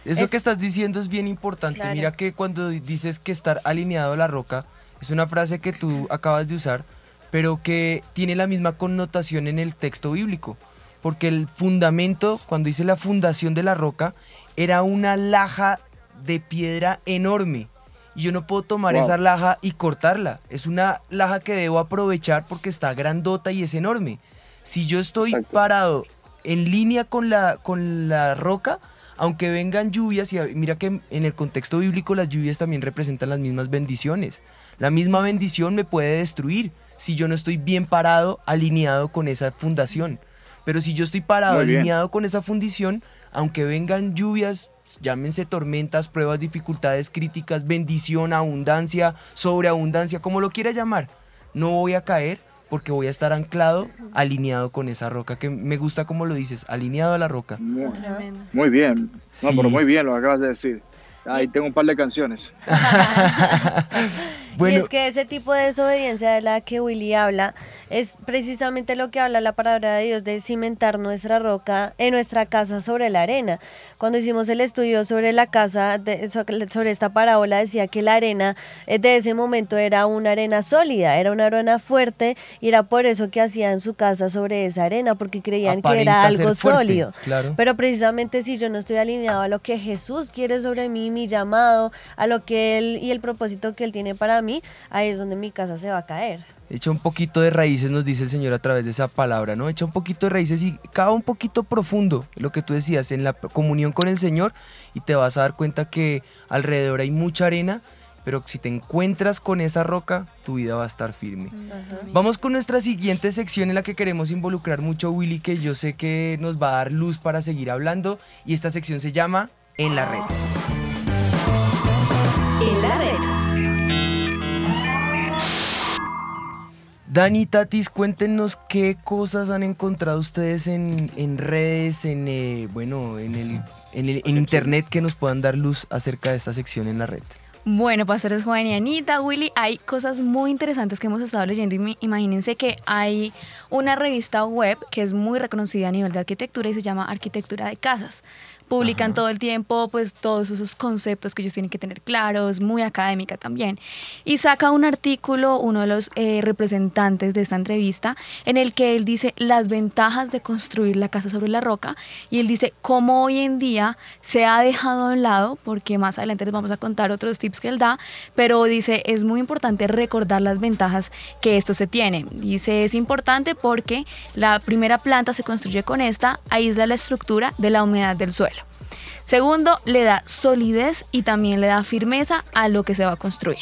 Eso que estás diciendo es bien importante. Mira que cuando dices que estar alineado a la roca, es una frase que tú acabas de usar, pero que tiene la misma connotación en el texto bíblico. Porque el fundamento, cuando dice la fundación de la roca, era una laja de piedra enorme. Y yo no puedo tomar
Wow.
esa laja y cortarla. Es una laja que debo aprovechar porque está grandota y es enorme. Si yo estoy
Exacto.
parado en línea con la, con la roca, aunque vengan lluvias, y mira que en el contexto bíblico las lluvias también representan las mismas bendiciones. La misma bendición me puede destruir si yo no estoy bien parado, alineado con esa fundación. Pero si yo estoy parado, alineado con esa fundición, aunque vengan lluvias, llámense tormentas, pruebas, dificultades, críticas, bendición, abundancia, sobreabundancia, como lo quiera llamar, no voy a caer porque voy a estar anclado, alineado con esa roca, que me gusta como lo dices, alineado a la roca.
Muy, muy bien. No,
Sí.
pero muy bien lo acabas de decir. Ahí tengo un par de canciones.
Y es que ese tipo de desobediencia de la que Willy habla es precisamente lo que habla la palabra de Dios de cimentar nuestra roca en nuestra casa sobre la arena. Cuando hicimos el estudio sobre la casa, de- sobre esta parábola, decía que la arena eh, de ese momento era una arena sólida, era una arena fuerte y era por eso que hacían su casa sobre esa arena, porque creían que era algo
fuerte,
sólido.
claro.
Pero precisamente si yo no estoy alineado a lo que Jesús quiere sobre mí, mi llamado, a lo que Él y el propósito que Él tiene para mí, ahí es donde mi casa se va a caer.
Echa un poquito de raíces, nos dice el Señor a través de esa palabra, ¿no? Echa un poquito de raíces y cava un poquito profundo, lo que tú decías, en la comunión con el Señor y te vas a dar cuenta que alrededor hay mucha arena, pero si te encuentras con esa roca, tu vida va a estar firme. Vamos con nuestra siguiente sección en la que queremos involucrar mucho a Willy, que yo sé que nos va a dar luz para seguir hablando, y esta sección se llama En la red. Dani, Tatis, cuéntenos qué cosas han encontrado ustedes en, en redes, en, eh, bueno, en, el, en, el- en internet que nos puedan dar luz acerca de esta sección en la red.
Bueno, pastores Juan y Anita, Willy, hay cosas muy interesantes que hemos estado leyendo. Imagínense que hay una revista web que es muy reconocida a nivel de arquitectura y se llama Arquitectura de Casas. Publican todo el tiempo pues todos esos conceptos que ellos tienen que tener claros, muy académica también. Y saca un artículo, uno de los eh, representantes de esta entrevista, en el que él dice las ventajas de construir la casa sobre la roca y él dice cómo hoy en día se ha dejado a un lado, porque más adelante les vamos a contar otros tips que él da, pero dice es muy importante recordar las ventajas que esto se tiene. Dice es importante porque la primera planta se construye con esta, aísla la estructura de la humedad del suelo. Segundo, le da solidez y también le da firmeza a lo que se va a construir.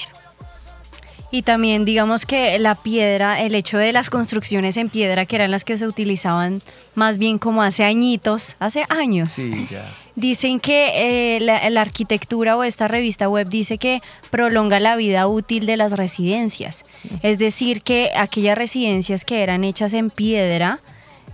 Y también digamos que la piedra, el hecho de las construcciones en piedra, que eran las que se utilizaban más bien como hace añitos, hace años.
Sí, ya.
Dicen que eh, la, la arquitectura o esta revista web dice que prolonga la vida útil de las residencias. Es decir, que aquellas residencias que eran hechas en piedra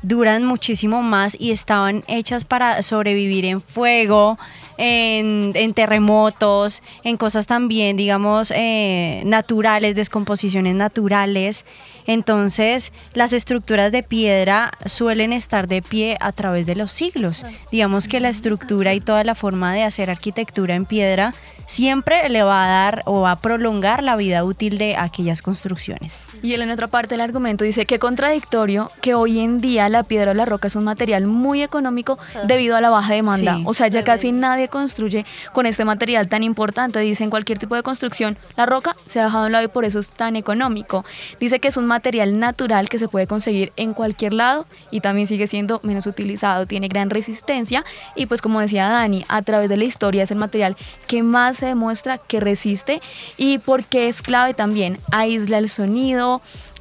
duran muchísimo más y estaban hechas para sobrevivir en fuego, en, terremotos, en cosas también, digamos, eh, naturales, descomposiciones naturales. Entonces, las estructuras de piedra suelen estar de pie a través de los siglos. Digamos que la estructura y toda la forma de hacer arquitectura en piedra siempre le va a dar o va a prolongar la vida útil de aquellas construcciones.
Y él en otra parte del argumento dice que contradictorio que hoy en día la piedra o la roca es un material muy económico debido a la baja demanda.
Sí.
o sea, ya casi nadie construye con este material tan importante. Dice en cualquier tipo de construcción, la roca se ha dejado a un lado y por eso es tan económico. Dice que es un material natural que se puede conseguir en cualquier lado y también sigue siendo menos utilizado. Tiene gran resistencia y pues como decía Dani, a través de la historia es el material que más se demuestra que resiste y porque es clave también, aísla el sonido,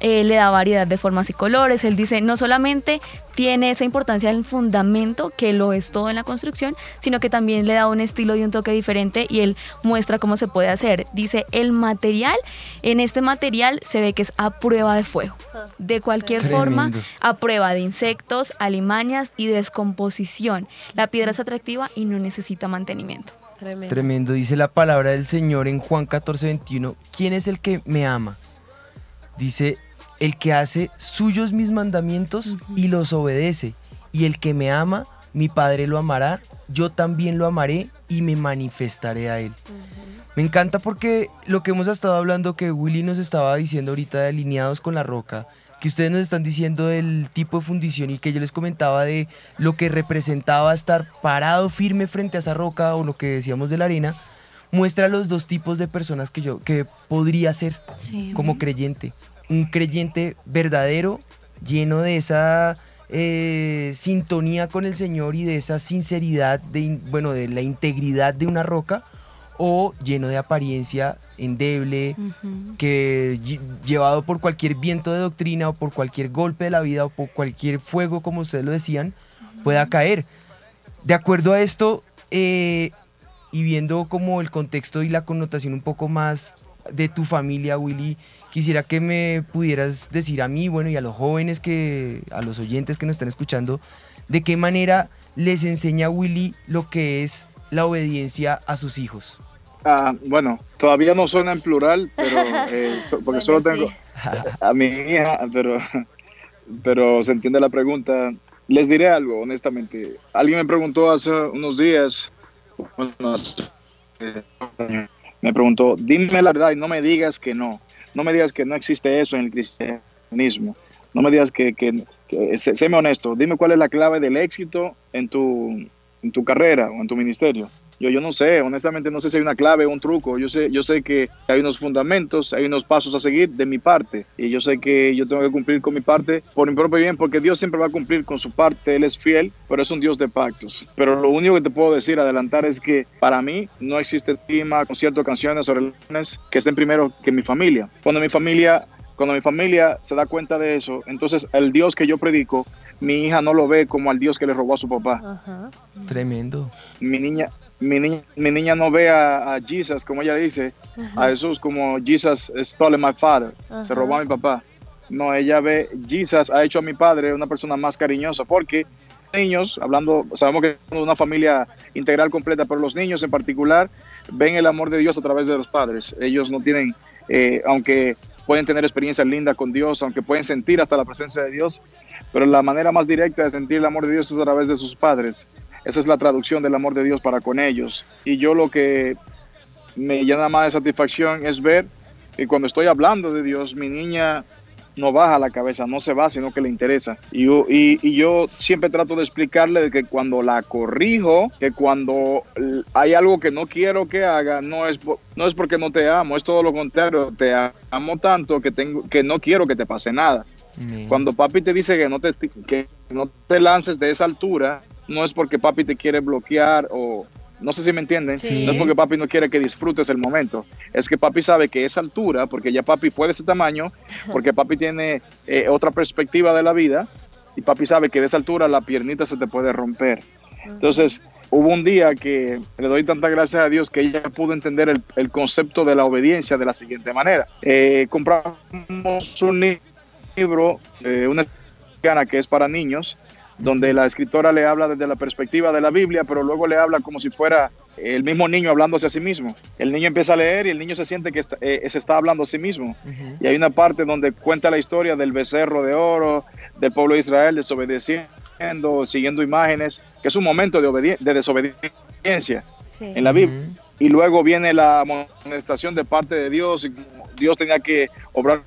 eh, le da variedad de formas y colores. Él dice, no solamente tiene esa importancia del fundamento, que lo es todo en la construcción, sino que también le da un estilo y un toque diferente y él muestra cómo se puede hacer. Dice, el material, en este material se ve que es a prueba de fuego. De cualquier forma, a prueba de insectos, alimañas y descomposición. La piedra es atractiva y no necesita mantenimiento.
Tremendo.
Tremendo, dice la palabra del Señor en Juan 14, 21. ¿Quién es el que me ama? Dice, el que hace suyos mis mandamientos y los obedece. Y el que me ama, mi Padre lo amará, yo también lo amaré y me manifestaré a él. Me encanta porque lo que hemos estado hablando, que Willy nos estaba diciendo ahorita de alineados con la roca, que ustedes nos están diciendo del tipo de fundición y que yo les comentaba de lo que representaba estar parado firme frente a esa roca o lo que decíamos de la arena, muestra los dos tipos de personas que yo que podría ser
Sí.
como creyente. Un creyente verdadero, lleno de esa eh, sintonía con el Señor y de esa sinceridad, de, bueno, de la integridad de una roca, o lleno de apariencia endeble, que lle- llevado por cualquier viento de doctrina o por cualquier golpe de la vida o por cualquier fuego, como ustedes lo decían, pueda caer. De acuerdo a esto, eh, y viendo como el contexto y la connotación un poco más de tu familia, Willy, quisiera que me pudieras decir a mí, bueno, y a los jóvenes que, a los oyentes que nos están escuchando, de qué manera les enseña Willy lo que es la obediencia a sus hijos.
Ah, bueno, todavía no suena en plural, pero eh, so- porque solo tengo
sí.
a mi hija, pero, pero se entiende la pregunta. Les diré algo, honestamente. Alguien me preguntó hace unos días, bueno, hace, eh, me preguntó, dime la verdad y no me digas que no. No me digas que no existe eso en el cristianismo. No me digas que, que, sé- séme honesto. Dime cuál es la clave del éxito en tu, en tu carrera o en tu ministerio. Yo, yo no sé, honestamente no sé si hay una clave o un truco. Yo sé, yo sé que hay unos fundamentos, hay unos pasos a seguir de mi parte. Y yo sé que yo tengo que cumplir con mi parte por mi propio bien, porque Dios siempre va a cumplir con su parte. Él es fiel, pero es un Dios de pactos. Pero lo único que te puedo decir, adelantar, es que para mí no existe clima, concierto, canciones o relaciones que estén primero que mi familia. Cuando mi familia cuando mi familia se da cuenta de eso, entonces el Dios que yo predico, mi hija no lo ve como al Dios que le robó a su papá
Ajá.
Tremendo.
mi niña, mi niña, mi niña no ve a, a Jesus, como ella dice, a Jesús como Jesus stole my father, se robó a mi papá. No, ella ve, Jesus ha hecho a mi padre una persona más cariñosa, porque niños, hablando, sabemos que somos una familia integral completa, pero los niños en particular ven el amor de Dios a través de los padres. Ellos no tienen, eh, aunque pueden tener experiencias lindas con Dios, aunque pueden sentir hasta la presencia de Dios, pero la manera más directa de sentir el amor de Dios es a través de sus padres. Esa es la traducción del amor de Dios para con ellos. Y yo lo que me llena más de satisfacción es ver que cuando estoy hablando de Dios, mi niña no baja la cabeza, no se va, sino que le interesa. Y yo, y, y yo siempre trato de explicarle de que cuando la corrijo, que cuando hay algo que no quiero que haga, no es, no es porque no te amo, es todo lo contrario, te amo tanto que, tengo, que no quiero que te pase nada. Cuando papi te dice que no te, que no te lances de esa altura, no es porque papi te quiere bloquear o no sé si me entienden,
Sí.
no es porque papi no quiere que disfrutes el momento, es que papi sabe que esa altura, porque ya papi fue de ese tamaño, porque papi tiene eh, otra perspectiva de la vida y papi sabe que de esa altura la piernita se te puede romper. Entonces, hubo un día que le doy tanta gracias a Dios que ella pudo entender el, el concepto de la obediencia de la siguiente manera. Eh, compramos un li- libro, eh, una que es para niños, donde la escritora le habla desde la perspectiva de la Biblia, pero luego le habla como si fuera el mismo niño hablándose a sí mismo. El niño empieza a leer y el niño se siente que está- eh, se está hablando a sí mismo. Y hay una parte donde cuenta la historia del becerro de oro, del pueblo de Israel desobedeciendo, siguiendo imágenes, que es un momento de, obedi- de desobediencia
Sí.
en la Biblia. Y luego viene la amonestación de parte de Dios, y Dios tenía que obrar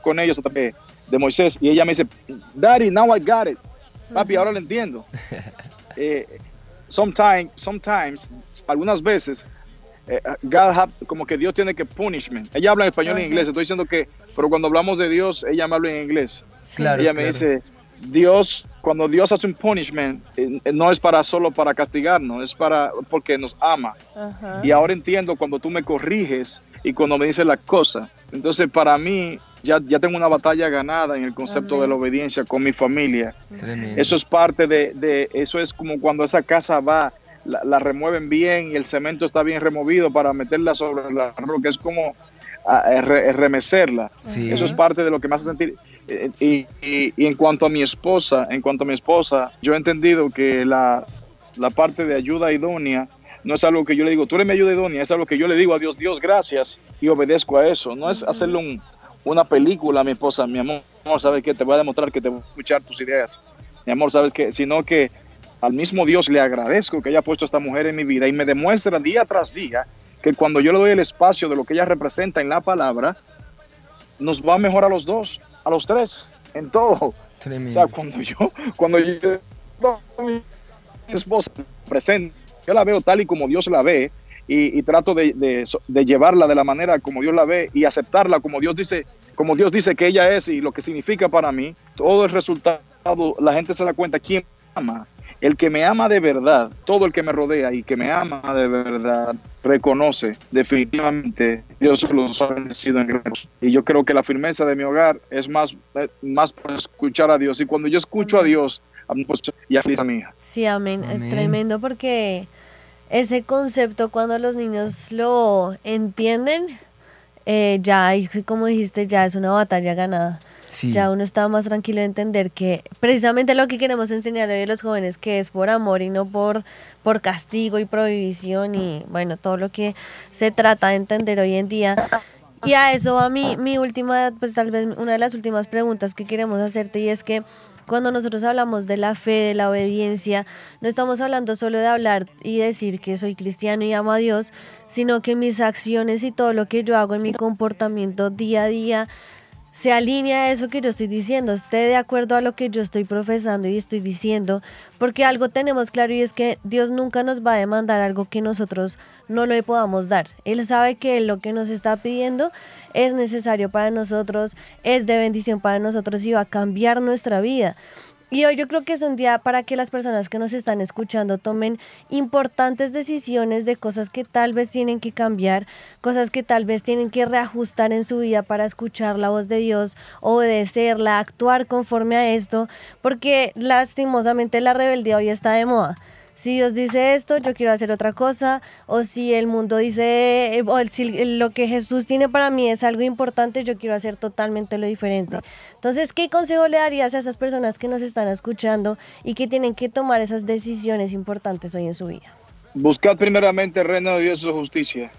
con ellos a través de Moisés. Y ella me dice, Daddy, now I got it. Papi, ahora lo entiendo. Eh, sometimes, sometimes, algunas veces, eh, God have- como que Dios tiene que punishment. Ella habla en español y en
Ajá.
inglés, estoy diciendo que, pero cuando hablamos de Dios, ella me habla en inglés.
Sí.
Claro.
ella me dice, Dios, cuando Dios hace un punishment, eh, no es para solo para castigarnos, es para porque nos ama.
Ajá.
Y ahora entiendo cuando tú me corriges y cuando me dices las cosas. Entonces, para mí, ya, ya tengo una batalla ganada en el concepto
Amén.
de la obediencia con mi familia.
Tremendo.
Eso es parte de, de- eso es como cuando esa casa va, la, la remueven bien y el cemento está bien removido para meterla sobre la roca. Es como re- remecerla.
Sí.
Eso es parte de lo que me hace sentir. Eh, Y, y- y en cuanto a mi esposa, en cuanto a mi esposa, yo he entendido que la, la parte de ayuda idónea no es algo que yo le digo, tú eres mi ayuda idónea, es algo que yo le digo a Dios, Dios, gracias, y obedezco a eso. No es hacerle un- una película a mi esposa, mi amor, ¿sabes qué? Te voy a demostrar que te voy a escuchar tus ideas. Mi amor, ¿sabes qué? Sino que al mismo Dios le agradezco que haya puesto a esta mujer en mi vida y me demuestra día tras día que cuando yo le doy el espacio de lo que ella representa en la palabra, nos va mejor a los dos, a los tres, en todo. O sea, cuando yo, cuando yo, mi esposa presente, yo la veo tal y como Dios la ve y, trato de, de, llevarla de la manera como Dios la ve y aceptarla como Dios dice, como Dios dice que ella es y lo que significa para mí. Todo el resultado, la gente se da cuenta quién ama. El que me ama de verdad, todo el que me rodea y que me ama de verdad, reconoce definitivamente Dios los ha bendecido en Y yo creo que la firmeza de mi hogar es más, más por escuchar a Dios. Y cuando yo escucho a Dios, pues, y a mi hija.
Sí, amén. Tremendo porque ese concepto cuando los niños lo entienden, eh, ya, como dijiste, ya es una batalla ganada. Ya uno está más tranquilo de entender que precisamente lo que queremos enseñar hoy a los jóvenes, que es por amor y no por, por castigo y prohibición y bueno, todo lo que se trata de entender hoy en día. Y a eso va mi, mi última, pues tal vez una de las últimas preguntas que queremos hacerte y es que cuando nosotros hablamos de la fe, de la obediencia, no estamos hablando solo de hablar y decir que soy cristiano y amo a Dios, sino que mis acciones y todo lo que yo hago en mi comportamiento día a día se alinea a eso que yo estoy diciendo, esté de acuerdo a lo que yo estoy profesando y estoy diciendo, porque algo tenemos claro y es que Dios nunca nos va a demandar algo que nosotros no le podamos dar. Él sabe que lo que nos está pidiendo es necesario para nosotros, es de bendición para nosotros y va a cambiar nuestra vida. Y hoy yo creo que es un día para que las personas que nos están escuchando tomen importantes decisiones de cosas que tal vez tienen que cambiar, cosas que tal vez tienen que reajustar en su vida para escuchar la voz de Dios, obedecerla, actuar conforme a esto, porque lastimosamente la rebeldía hoy está de moda si Dios dice esto, yo quiero hacer otra cosa, o si el mundo dice, o si lo que Jesús tiene para mí es algo importante, yo quiero hacer totalmente lo diferente. Entonces, ¿qué consejo le darías a esas personas que nos están escuchando y que tienen que tomar esas decisiones importantes hoy en su vida?
Buscad primeramente el reino de Dios y su justicia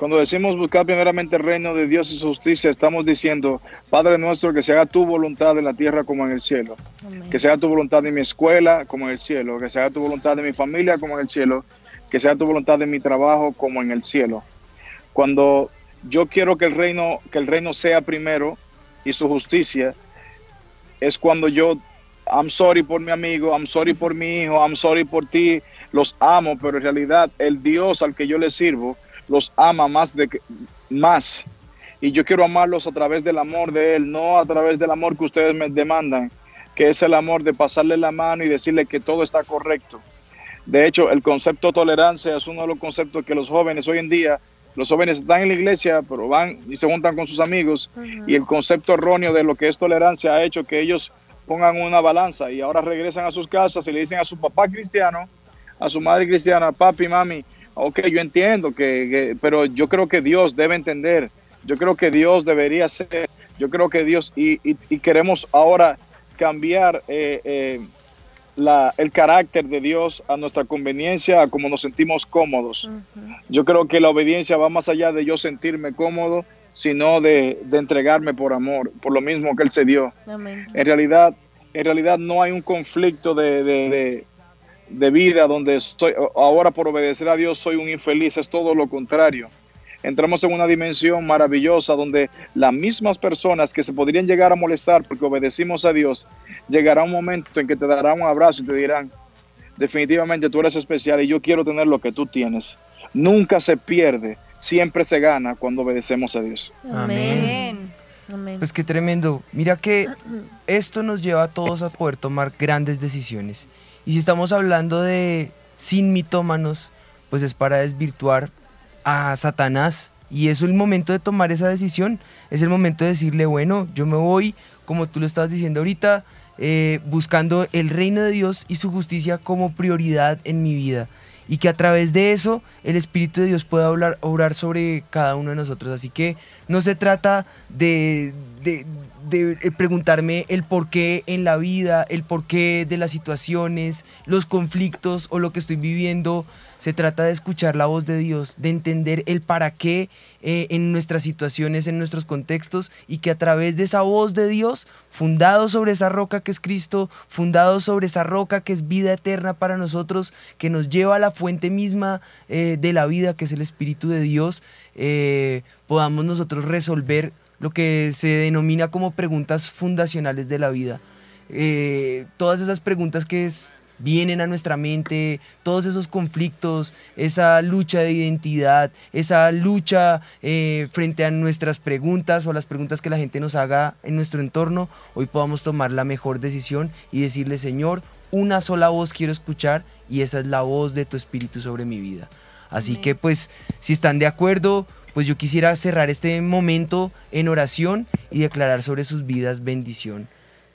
cuando decimos buscar primeramente el reino de Dios y su justicia, estamos diciendo, Padre nuestro, que se haga tu voluntad en la tierra como en el cielo. Que se haga tu voluntad en mi escuela como en el cielo. Que se haga tu voluntad de mi familia como en el cielo. Que se haga tu voluntad de mi trabajo como en el cielo. Cuando yo quiero que el reino, que el reino sea primero y su justicia, es cuando yo, I'm sorry por mi amigo, I'm sorry por mi hijo, I'm sorry por ti, los amo, pero en realidad el Dios al que yo le sirvo, los ama más de más. Y yo quiero amarlos a través del amor de Él, no a través del amor que ustedes me demandan, que es el amor de pasarle la mano y decirle que todo está correcto. De hecho, el concepto tolerancia es uno de los conceptos que los jóvenes hoy en día, los jóvenes están en la iglesia, pero van y se juntan con sus amigos, y el concepto erróneo de lo que es tolerancia ha hecho que ellos pongan una balanza y ahora regresan a sus casas y le dicen a su papá cristiano, a su madre cristiana, papi, mami, ok, yo entiendo que, pero yo creo que Dios debe entender, yo creo que Dios debería ser, yo creo que Dios, y, queremos ahora cambiar eh, eh, la, el carácter de Dios a nuestra conveniencia, a como nos sentimos cómodos. Yo creo que la obediencia va más allá de yo sentirme cómodo, sino de, entregarme por amor, por lo mismo que Él se dio. En realidad, en realidad no hay un conflicto de, de vida donde soy, ahora por obedecer a Dios soy un infeliz, es todo lo contrario. Entramos en una dimensión maravillosa donde las mismas personas que se podrían llegar a molestar porque obedecimos a Dios, llegará un momento en que te darán un abrazo y te dirán, definitivamente tú eres especial y yo quiero tener lo que tú tienes. Nunca se pierde, siempre se gana cuando obedecemos a Dios.
Amén. Amén. Pues qué tremendo. Mira que esto nos lleva a todos a poder tomar grandes decisiones. Y si estamos hablando de sin mitómanos, pues es para desvirtuar a Satanás. Y es el momento de tomar esa decisión. Es el momento de decirle, bueno, yo me voy, como tú lo estabas diciendo ahorita, eh, buscando el reino de Dios y su justicia como prioridad en mi vida. Y que a través de eso el Espíritu de Dios pueda hablar, obrar sobre cada uno de nosotros. Así que no se trata de, de eh, preguntarme el porqué en la vida, el porqué de las situaciones, los conflictos o lo que estoy viviendo. Se trata de escuchar la voz de Dios, de entender el para qué eh, en nuestras situaciones, en nuestros contextos y que a través de esa voz de Dios, fundado sobre esa roca que es Cristo, fundado sobre esa roca que es vida eterna para nosotros, que nos lleva a la fuente misma eh, de la vida, que es el Espíritu de Dios, podamos nosotros resolver lo que se denomina como preguntas fundacionales de la vida. Eh, todas esas preguntas que es- vienen a nuestra mente, todos esos conflictos, esa lucha de identidad, esa lucha eh, frente a nuestras preguntas o las preguntas que la gente nos haga en nuestro entorno, hoy podamos tomar la mejor decisión y decirle, Señor, una sola voz quiero escuchar y esa es la voz de tu Espíritu sobre mi vida. Así que pues si están de acuerdo, pues yo quisiera cerrar este momento en oración y declarar sobre sus vidas bendición.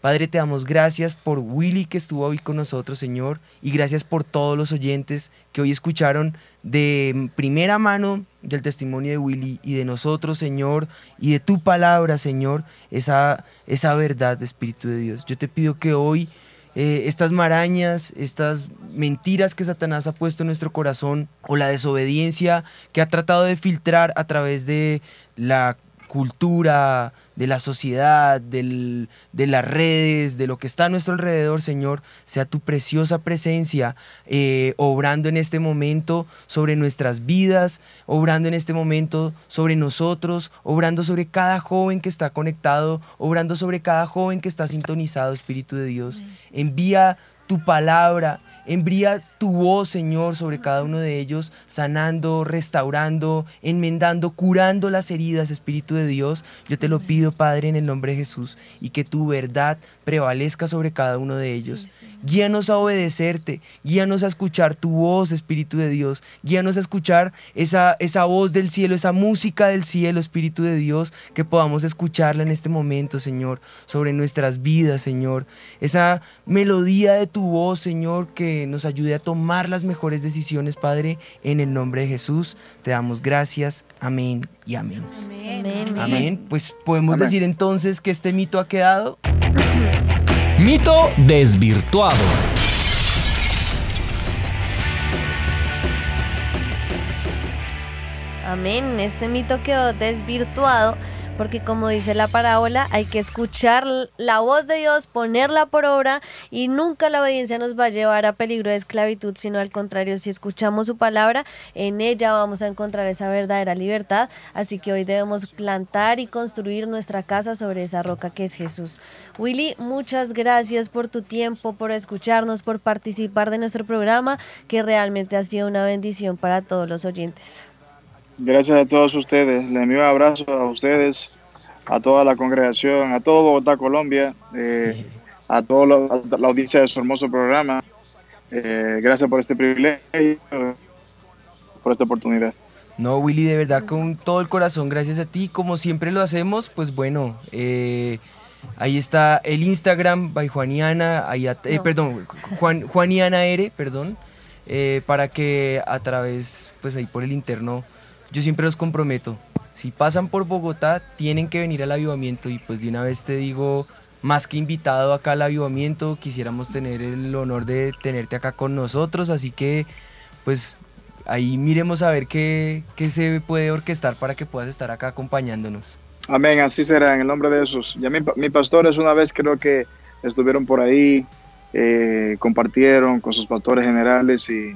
Padre, te damos gracias por Willy que estuvo hoy con nosotros, Señor, y gracias por todos los oyentes que hoy escucharon de primera mano del testimonio de Willy y de nosotros, Señor, y de tu palabra, Señor, esa, esa verdad, Espíritu de Dios. Yo te pido que hoy eh, estas marañas, estas mentiras que Satanás ha puesto en nuestro corazón o la desobediencia que ha tratado de filtrar a través de la cultura, de la sociedad, del- de las redes, de lo que está a nuestro alrededor, Señor, sea tu preciosa presencia eh, obrando en este momento sobre nuestras vidas, obrando en este momento sobre nosotros, obrando sobre cada joven que está conectado, obrando sobre cada joven que está sintonizado, Espíritu de Dios. Envía tu palabra, envía tu voz, Señor, sobre cada uno de ellos, sanando, restaurando, enmendando, curando las heridas, Espíritu de Dios. Yo te lo pido, Padre, en el nombre de Jesús, y que tu verdad prevalezca sobre cada uno de ellos. Guíanos a obedecerte, guíanos a escuchar tu voz, Espíritu de Dios, guíanos a escuchar esa, esa voz del cielo, esa música del cielo, Espíritu de Dios, que podamos escucharla en este momento, Señor, sobre nuestras vidas, Señor. Esa melodía de tu voz, Señor, que nos ayude a tomar las mejores decisiones, Padre, en el nombre de Jesús. Te damos gracias. Amén y amén.
Amén.
Amén. Pues podemos
Amén.
decir entonces que este mito ha quedado
Mito desvirtuado.
Amén. Este mito quedó desvirtuado porque como dice la parábola, hay que escuchar la voz de Dios, ponerla por obra y nunca la obediencia nos va a llevar a peligro de esclavitud, sino al contrario, si escuchamos su palabra, en ella vamos a encontrar esa verdadera libertad. Así que hoy debemos plantar y construir nuestra casa sobre esa roca que es Jesús. Willy, muchas gracias por tu tiempo, por escucharnos, por participar de nuestro programa, que realmente ha sido una bendición para todos los oyentes.
Gracias a todos ustedes. Les envío un abrazo a ustedes, a toda la congregación, a todo Bogotá, Colombia, eh, a toda la, audiencia de su hermoso programa. Eh, gracias por este privilegio, por esta oportunidad.
No, Willy, de verdad, con todo el corazón, gracias a ti. Como siempre lo hacemos, pues bueno, eh, ahí está el Instagram, by Juaniana, ahí at- eh,
No.
perdón, Juan, Juaniana R, perdón, eh, para que a través, pues ahí por el interno, yo siempre los comprometo. Si pasan por Bogotá, tienen que venir al avivamiento y pues de una vez te digo, más que invitado acá al avivamiento, quisiéramos tener el honor de tenerte acá con nosotros, así que pues ahí miremos a ver qué, qué se puede orquestar para que puedas estar acá acompañándonos.
Amén, así será en el nombre de Jesús. Ya mi, mi pastores una vez creo que estuvieron por ahí, eh, compartieron con sus pastores generales y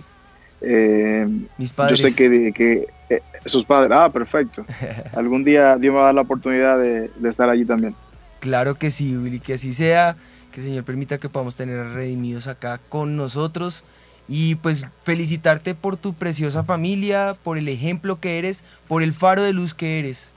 eh,
Mis
yo
padres.
sé que, de- que eh, sus padres, ah, perfecto. Algún día Dios me va a dar la oportunidad de, de estar allí también.
Claro que sí, Willy, que así sea, que el Señor permita que podamos tener a redimidos acá con nosotros y pues felicitarte por tu preciosa familia, por el ejemplo que eres, por el faro de luz que eres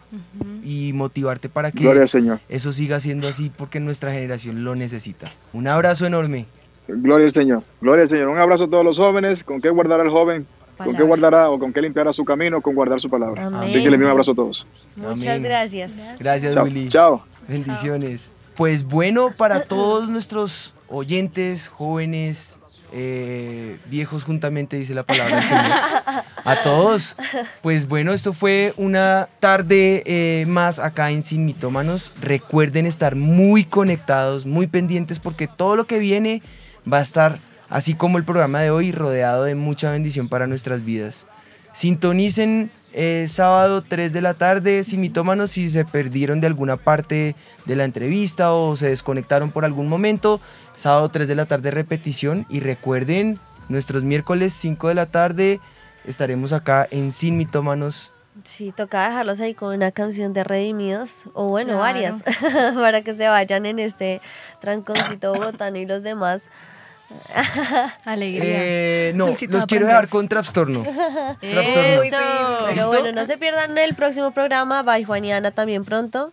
y motivarte para que
Gloria al Señor.
eso siga siendo así porque nuestra generación lo necesita. Un abrazo enorme.
Gloria al Señor. Gloria al Señor. Un abrazo a todos los jóvenes. ¿Con qué guardará el joven? ¿Con qué guardará o con qué limpiará su camino? Con guardar su palabra.
Amén.
Así que le envío un abrazo a todos.
Muchas
Amén.
gracias.
Gracias,
Chao.
Willy.
Chao.
Bendiciones. Pues bueno, para todos nuestros oyentes, jóvenes, eh, viejos juntamente, dice la palabra del Señor. A todos. Pues bueno, esto fue una tarde eh, más acá en Sin Mitómanos. Recuerden estar muy conectados, muy pendientes, porque todo lo que viene va a estar, así como el programa de hoy, rodeado de mucha bendición para nuestras vidas. Sintonicen eh, sábado 3 de la tarde, sin mitómanos, si se perdieron de alguna parte de la entrevista o se desconectaron por algún momento. Sábado 3 de la tarde repetición y recuerden, nuestros miércoles 5 de la tarde estaremos acá en Sin Mitómanos.
Sí, toca dejarlos ahí con una canción de Redimidos, o bueno,
Claro.
varias, para que se vayan en este tranconcito botano y los demás.
Alegría.
Eh, no,
Solcito
los quiero dejar con Trastorno. Trastorno.
Eso.
Pero
¿Listo?
bueno, no se pierdan el próximo programa. Bye, Juan y Ana, también pronto.